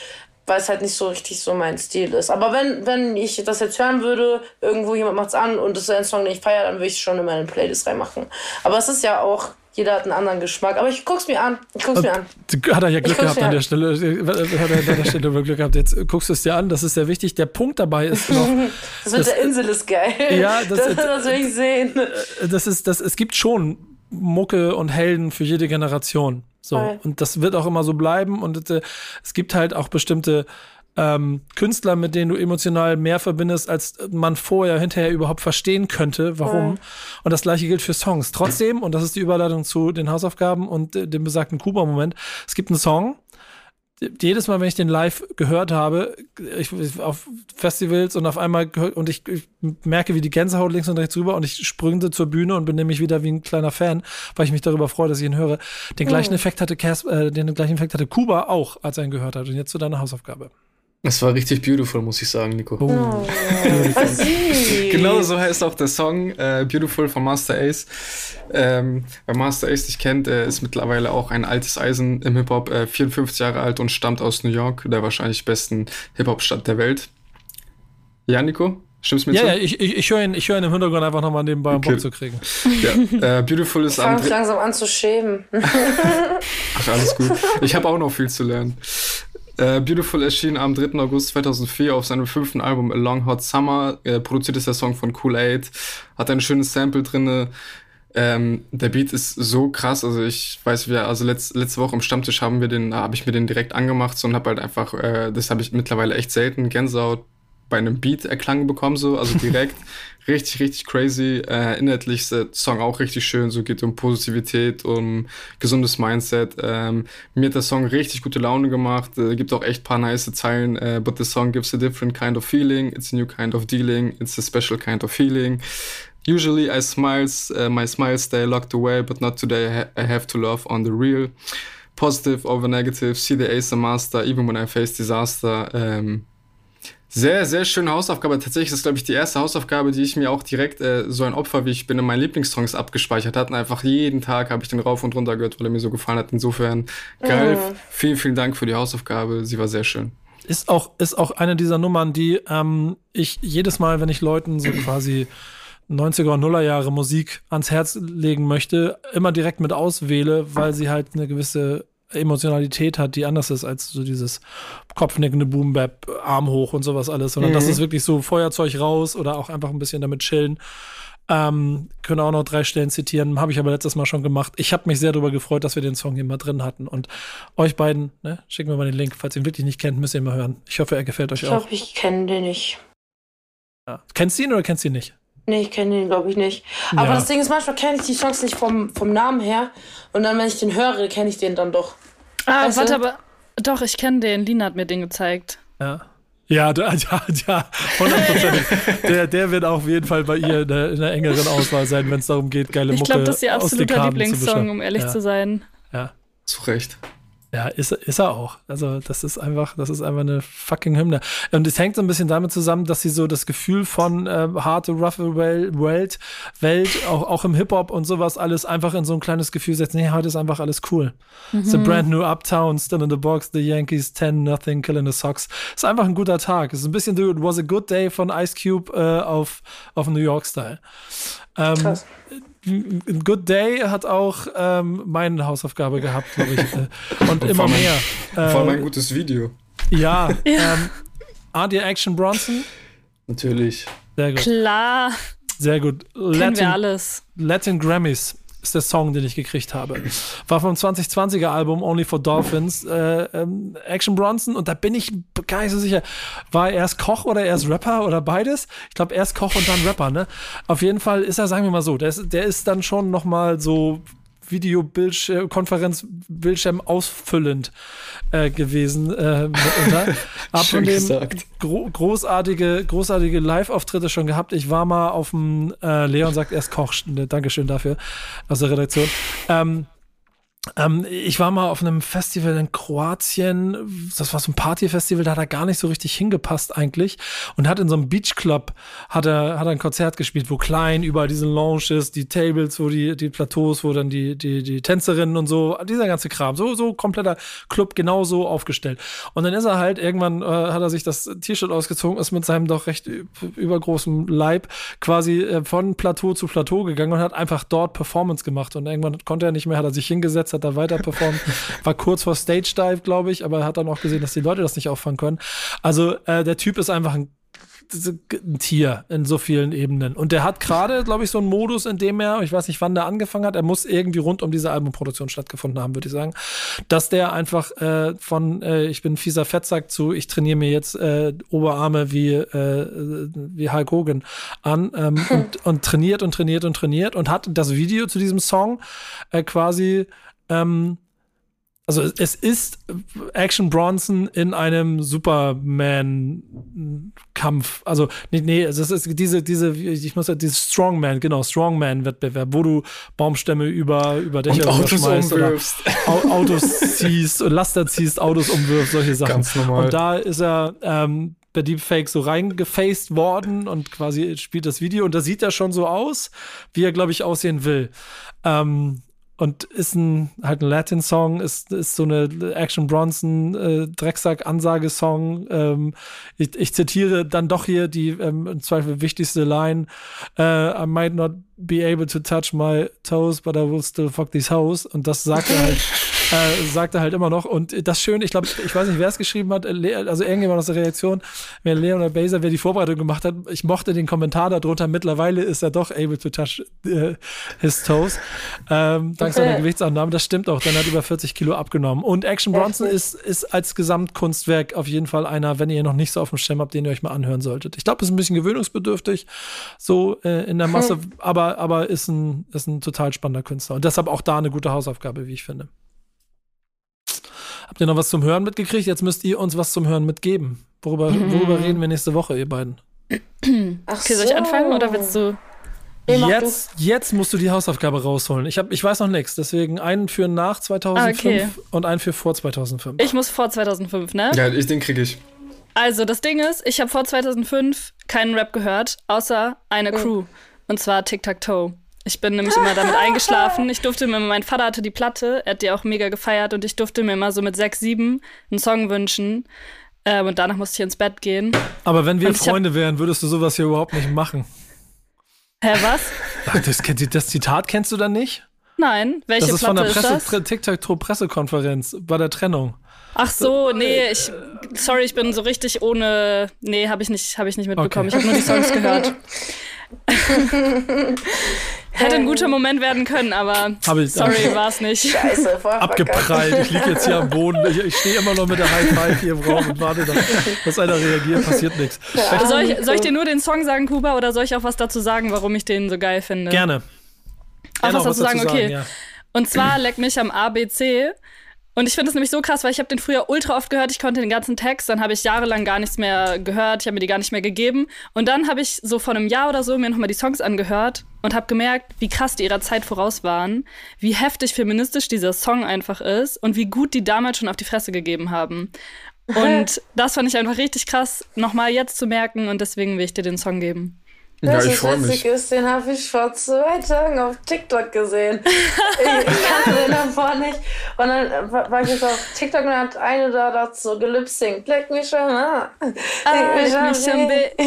weil es halt nicht so richtig so mein Stil ist. Aber wenn, wenn ich das jetzt hören würde, irgendwo jemand macht's an und das ist ein Song, den ich feiere, dann würde ich es schon in meine Playlist reinmachen. Aber es ist ja auch, jeder hat einen anderen Geschmack. Aber ich guck's mir an. Ich guck's mir an. Hat er ja Glück gehabt an der Stelle. Hat er an der Stelle Glück gehabt. Jetzt guckst du es dir an. Das ist sehr wichtig. Der Punkt dabei ist noch. das mit das, der Insel ist geil. Ja, das, das, das will ich sehen. Das ist, das, es gibt schon Mucke und Helden für jede Generation. So. Voll. Und das wird auch immer so bleiben. Und äh, es gibt halt auch bestimmte ähm, Künstler, mit denen du emotional mehr verbindest, als man vorher, hinterher überhaupt verstehen könnte, warum. Ja. Und das gleiche gilt für Songs. Trotzdem, und das ist die Überleitung zu den Hausaufgaben und äh, dem besagten Kuba-Moment, es gibt einen Song, jedes Mal, wenn ich den live gehört habe, ich, auf Festivals und auf einmal und ich, ich, merke, wie die Gänsehaut links und rechts rüber und ich sprüngte zur Bühne und bin nämlich wieder wie ein kleiner Fan, weil ich mich darüber freue, dass ich ihn höre. Den gleichen oh. Effekt hatte Cas, äh, den gleichen Effekt hatte Kuba auch, als er ihn gehört hat. Und jetzt zu deiner Hausaufgabe. Es war richtig beautiful, muss ich sagen, Nico. Oh. oh genau so heißt auch der Song äh, Beautiful von Master Ace. Ähm, wer Master Ace nicht kennt, er ist mittlerweile auch ein altes Eisen im Hip-Hop, äh, 54 Jahre alt und stammt aus New York, der wahrscheinlich besten Hip-Hop-Stadt der Welt. Ja, Nico? Stimmt's mir ja, zu? Ja, ich, ich, ich höre ihn, hör ihn im Hintergrund einfach nochmal nebenbei okay. Bock zu kriegen. Ja, äh, Beautiful ist ich am. langsam an zu schämen. Ach, alles gut. Ich habe auch noch viel zu lernen. Äh, Beautiful erschien am 3. August 2004 auf seinem fünften Album A Long Hot Summer. Äh, produziert ist der Song von Cool Aid. Hat ein schönes Sample drinne. Ähm, der Beat ist so krass, also ich weiß, wir, also letzt, letzte Woche im Stammtisch haben wir den, habe ich mir den direkt angemacht so, und habe halt einfach, äh, das habe ich mittlerweile echt selten, Gänsehaut bei einem Beat erklang bekommen, so, also direkt. richtig, richtig crazy. Äh, inhaltlich ist der Song auch richtig schön. So geht um Positivität, um gesundes Mindset. Ähm, mir hat der Song richtig gute Laune gemacht. Äh, gibt auch echt paar nice Zeilen. Äh, but the song gives a different kind of feeling. It's a new kind of dealing. It's a special kind of feeling. Usually I smiles, uh, my smiles stay locked away, but not today. I, ha I have to love on the real. Positive over negative, see the ace a master, even when I face disaster. Ähm, sehr, sehr schöne Hausaufgabe. Tatsächlich ist das, glaube ich, die erste Hausaufgabe, die ich mir auch direkt äh, so ein Opfer, wie ich bin, in meinen Lieblingssongs abgespeichert hatte. Und einfach jeden Tag habe ich den rauf und runter gehört, weil er mir so gefallen hat. Insofern, geil. Mhm. Vielen, vielen Dank für die Hausaufgabe. Sie war sehr schön. Ist auch, ist auch eine dieser Nummern, die ähm, ich jedes Mal, wenn ich Leuten so quasi 90er und 0er Jahre Musik ans Herz legen möchte, immer direkt mit auswähle, weil sie halt eine gewisse Emotionalität hat, die anders ist als so dieses kopfnickende Boombap, Arm hoch und sowas alles, sondern mhm. das ist wirklich so Feuerzeug raus oder auch einfach ein bisschen damit chillen. Ähm, können auch noch drei Stellen zitieren, habe ich aber letztes Mal schon gemacht. Ich habe mich sehr darüber gefreut, dass wir den Song hier mal drin hatten. Und euch beiden, ne, schicken wir mal den Link. Falls ihr ihn wirklich nicht kennt, müsst ihr ihn mal hören. Ich hoffe, er gefällt euch ich auch. Ich glaube, ich kenne den nicht. Ja. Kennst du ihn oder kennst du ihn nicht? Nee, ich kenne den, glaube ich, nicht. Aber ja. das Ding ist, manchmal kenne ich die Songs nicht vom, vom Namen her. Und dann, wenn ich den höre, kenne ich den dann doch. Ah, weißt warte, du? aber. Doch, ich kenne den. Lina hat mir den gezeigt. Ja. Ja, ja, ja, hundertprozentig. der, der wird auf jeden Fall bei ihr in der, in der engeren Auswahl sein, wenn es darum geht, geile Mucke Ich glaube, das ist ihr absoluter Lieblingssong, um ehrlich ja. zu sein. Ja. Zu Recht. Ja, ist, ist er auch. Also, das ist einfach, das ist einfach eine fucking Hymne. Und es hängt so ein bisschen damit zusammen, dass sie so das Gefühl von äh, harte, roughe Welt, Welt, auch, auch im Hip-Hop und sowas alles einfach in so ein kleines Gefühl setzt. Nee, heute ist einfach alles cool. Mhm. It's a brand new Uptown, still in the box, the Yankees, 10, nothing, killing the Sox. Ist einfach ein guter Tag. Ist ein bisschen It was a good day von Ice Cube äh, auf, auf New York-Style. Ähm, Krass. Good Day hat auch ähm, meine Hausaufgabe gehabt, glaube ich. Äh, und immer mehr. Äh, vor allem ein gutes Video. Ja. ja. Ähm, Art Action Bronson? Natürlich. Sehr gut. Klar. Sehr gut. Kennen Latin, wir alles. Latin Grammys ist der Song, den ich gekriegt habe. War vom 2020er Album Only for Dolphins. Äh, ähm, Action Bronson, und da bin ich gar nicht so sicher, war er erst Koch oder erst Rapper oder beides? Ich glaube, erst Koch und dann Rapper, ne? Auf jeden Fall ist er, sagen wir mal so, der ist, der ist dann schon noch mal so Videokonferenzbildschirm ausfüllend äh, gewesen. Äh. Hab von dem gro großartige, großartige Live-Auftritte schon gehabt. Ich war mal auf dem, äh, Leon sagt erst Koch, Dankeschön dafür aus der Redaktion. Ähm, ähm, ich war mal auf einem Festival in Kroatien, das war so ein Partyfestival, da hat er gar nicht so richtig hingepasst eigentlich. Und hat in so einem Beachclub hat er, hat er ein Konzert gespielt, wo klein über diesen Lounges, die Tables, wo die, die Plateaus, wo dann die, die, die Tänzerinnen und so, dieser ganze Kram, so, so kompletter Club genauso aufgestellt. Und dann ist er halt, irgendwann äh, hat er sich das T-Shirt ausgezogen, ist mit seinem doch recht übergroßen Leib quasi äh, von Plateau zu Plateau gegangen und hat einfach dort Performance gemacht. Und irgendwann konnte er nicht mehr, hat er sich hingesetzt hat er weiter performt. War kurz vor Stage Dive, glaube ich, aber er hat dann auch gesehen, dass die Leute das nicht auffangen können. Also äh, der Typ ist einfach ein ein Tier in so vielen Ebenen. Und der hat gerade, glaube ich, so einen Modus, in dem er, ich weiß nicht, wann der angefangen hat, er muss irgendwie rund um diese Albumproduktion stattgefunden haben, würde ich sagen, dass der einfach äh, von äh, ich bin fieser Fettsack zu ich trainiere mir jetzt äh, Oberarme wie, äh, wie Hulk Hogan an ähm, und, und trainiert und trainiert und trainiert und hat das Video zu diesem Song äh, quasi ähm, also es ist Action Bronson in einem Superman-Kampf. Also, nee, nee, es ist diese, diese, ich muss ja, dieses Strongman, genau, Strongman-Wettbewerb, wo du Baumstämme über, über Dächer und Autos umwirfst. Autos ziehst, Laster ziehst, Autos umwirfst, solche Sachen. Ganz normal. Und da ist er, ähm, per Deepfake so reingefaced worden und quasi spielt das Video und da sieht er schon so aus, wie er, glaube ich, aussehen will. Ähm, und ist ein halt ein Latin-Song, ist, ist so eine Action Bronson äh, Drecksack-Ansage-Song. Ähm, ich, ich zitiere dann doch hier die ähm, im Zweifel wichtigste Line: uh, I might not be able to touch my toes, but I will still fuck these hoes. Und das sagt er halt, äh, sagt er halt immer noch. Und das Schöne, ich glaube, ich weiß nicht, wer es geschrieben hat, also irgendjemand aus der Reaktion, wer Leonard Baser, wer die Vorbereitung gemacht hat, ich mochte den Kommentar darunter. Mittlerweile ist er doch able to touch äh, his toes. Ähm, dank seiner Gewichtsannahme. Das stimmt auch. Dann hat über 40 Kilo abgenommen. Und Action Bronson ist, ist als Gesamtkunstwerk auf jeden Fall einer, wenn ihr noch nicht so auf dem Schirm habt, den ihr euch mal anhören solltet. Ich glaube, es ist ein bisschen gewöhnungsbedürftig, so äh, in der Masse, aber, aber ist ein, ist ein total spannender Künstler. Und deshalb auch da eine gute Hausaufgabe, wie ich finde. Habt ihr noch was zum Hören mitgekriegt? Jetzt müsst ihr uns was zum Hören mitgeben. Worüber, mhm. worüber reden wir nächste Woche, ihr beiden? Ach okay, soll ich anfangen oder willst du? Jetzt, jetzt musst du die Hausaufgabe rausholen. Ich, hab, ich weiß noch nichts, deswegen einen für nach 2005 ah, okay. und einen für vor 2005. Ich muss vor 2005, ne? Ja, ich, den kriege ich. Also, das Ding ist, ich habe vor 2005 keinen Rap gehört, außer eine Crew. Und zwar Tic-Tac-Toe. Ich bin nämlich immer damit eingeschlafen. Ich durfte mir, mein Vater hatte die Platte, er hat die auch mega gefeiert und ich durfte mir immer so mit sechs, sieben einen Song wünschen. Ähm, und danach musste ich ins Bett gehen. Aber wenn wir Freunde wären, würdest du sowas hier überhaupt nicht machen. Hä, was? Ach, das, das, Zitat kennst du dann nicht? Nein, welche Das ist Platte von der Presse, TikTok-Pressekonferenz bei der Trennung. Ach so, nee, ich, sorry, ich bin so richtig ohne, nee, habe ich nicht, habe ich nicht mitbekommen. Okay. Ich habe nur die Songs gehört. Hätte ein guter Moment werden können, aber ich, sorry, war es nicht. Scheiße, voll Abgeprallt. Ich liege jetzt hier am Boden. Ich, ich stehe immer noch mit der High Five hier im Raum und warte, dass, dass einer reagiert. Passiert nichts. Ja, soll, ich, soll ich dir nur den Song sagen, Kuba, oder soll ich auch was dazu sagen, warum ich den so geil finde? Gerne. Auch Gerne was, dazu sagen, okay. ja. Und zwar leck mich am ABC. Und ich finde es nämlich so krass, weil ich habe den früher ultra oft gehört, ich konnte den ganzen Text, dann habe ich jahrelang gar nichts mehr gehört, ich habe mir die gar nicht mehr gegeben. Und dann habe ich so vor einem Jahr oder so mir nochmal die Songs angehört und habe gemerkt, wie krass die ihrer Zeit voraus waren, wie heftig feministisch dieser Song einfach ist und wie gut die damals schon auf die Fresse gegeben haben. Und das fand ich einfach richtig krass, nochmal jetzt zu merken und deswegen will ich dir den Song geben. Ja, das ich freue mich. Ist, den habe ich vor zwei Tagen auf TikTok gesehen. ich kannte den davor nicht. Und dann war ich auf TikTok und dann hat eine da dazu gelipsingt. Leck mich schon an. Leck ah, mich schon Geil.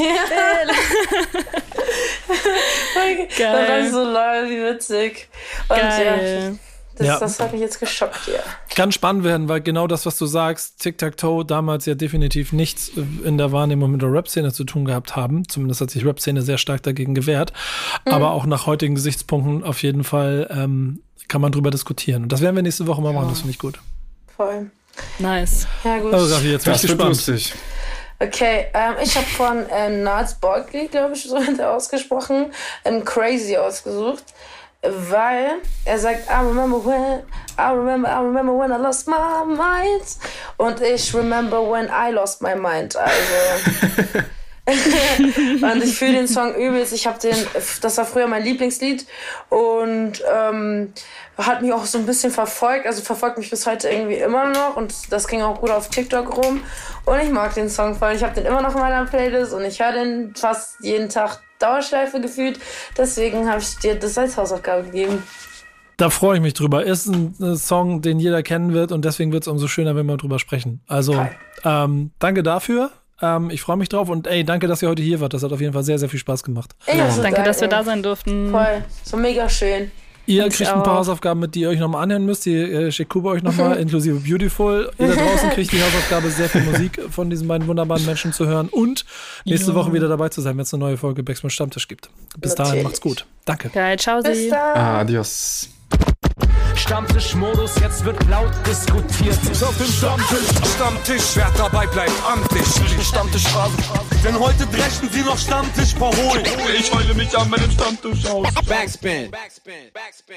Dann war ich so, lol, wie witzig. Und Geil. ja, das, ja. das hat mich jetzt geschockt, ja. Kann spannend werden, weil genau das, was du sagst, Tic-Tac-Toe damals ja definitiv nichts in der Wahrnehmung mit der Rap-Szene zu tun gehabt haben. Zumindest hat sich Rap-Szene sehr stark dagegen gewehrt. Mhm. Aber auch nach heutigen Gesichtspunkten auf jeden Fall ähm, kann man drüber diskutieren. Und das werden wir nächste Woche mal machen, das finde ich gut. Voll. Nice. Ja, gut. Also, Raffi, jetzt das wird lustig. Okay, ähm, ich habe von äh, Nars Barkley, glaube ich, so hat er ausgesprochen, ein Crazy ausgesucht. Weil er sagt, I remember when, I remember, I remember when I lost my mind. Und ich remember when I lost my mind. Also. und ich fühle den Song übelst. Ich habe den, das war früher mein Lieblingslied und ähm, hat mich auch so ein bisschen verfolgt. Also verfolgt mich bis heute irgendwie immer noch und das ging auch gut auf TikTok rum. Und ich mag den Song voll. Ich habe den immer noch in meiner Playlist und ich höre den fast jeden Tag Dauerschleife gefühlt. Deswegen habe ich dir das als Hausaufgabe gegeben. Da freue ich mich drüber. Ist ein, ein, Song, den jeder kennen wird und deswegen wird es umso schöner, wenn wir drüber sprechen. Also ähm, danke dafür. Ähm, ich freue mich drauf und ey, danke, dass ihr heute hier wart. Das hat auf jeden Fall sehr, sehr viel Spaß gemacht. Ja, danke, danke, dass wir da sein durften. Voll, so mega schön. Ihr kriegt ein paar Hausaufgaben mit, die ihr euch nochmal anhören müsst. Die äh, schickt Kuba euch nochmal, inklusive Beautiful. Ihr da draußen kriegt die Hausaufgabe, sehr viel Musik von diesen beiden wunderbaren Menschen zu hören und nächste ja. Woche wieder dabei zu sein, wenn es eine neue Folge Backspin Stammtisch gibt. Bis Natürlich. dahin, macht's gut. Danke. Geil, ciao, Bis dann. Adios. Stammtischmodus, jetzt wird laut diskutiert. Auf dem Stammtisch, Stammtisch, wer dabei bleibt, amtlich. Stammtischphase, denn heute brechen sie noch Stammtisch verholen. Ich heule mich an meinem Stammtisch aus. Backspin. Backspin. Backspin.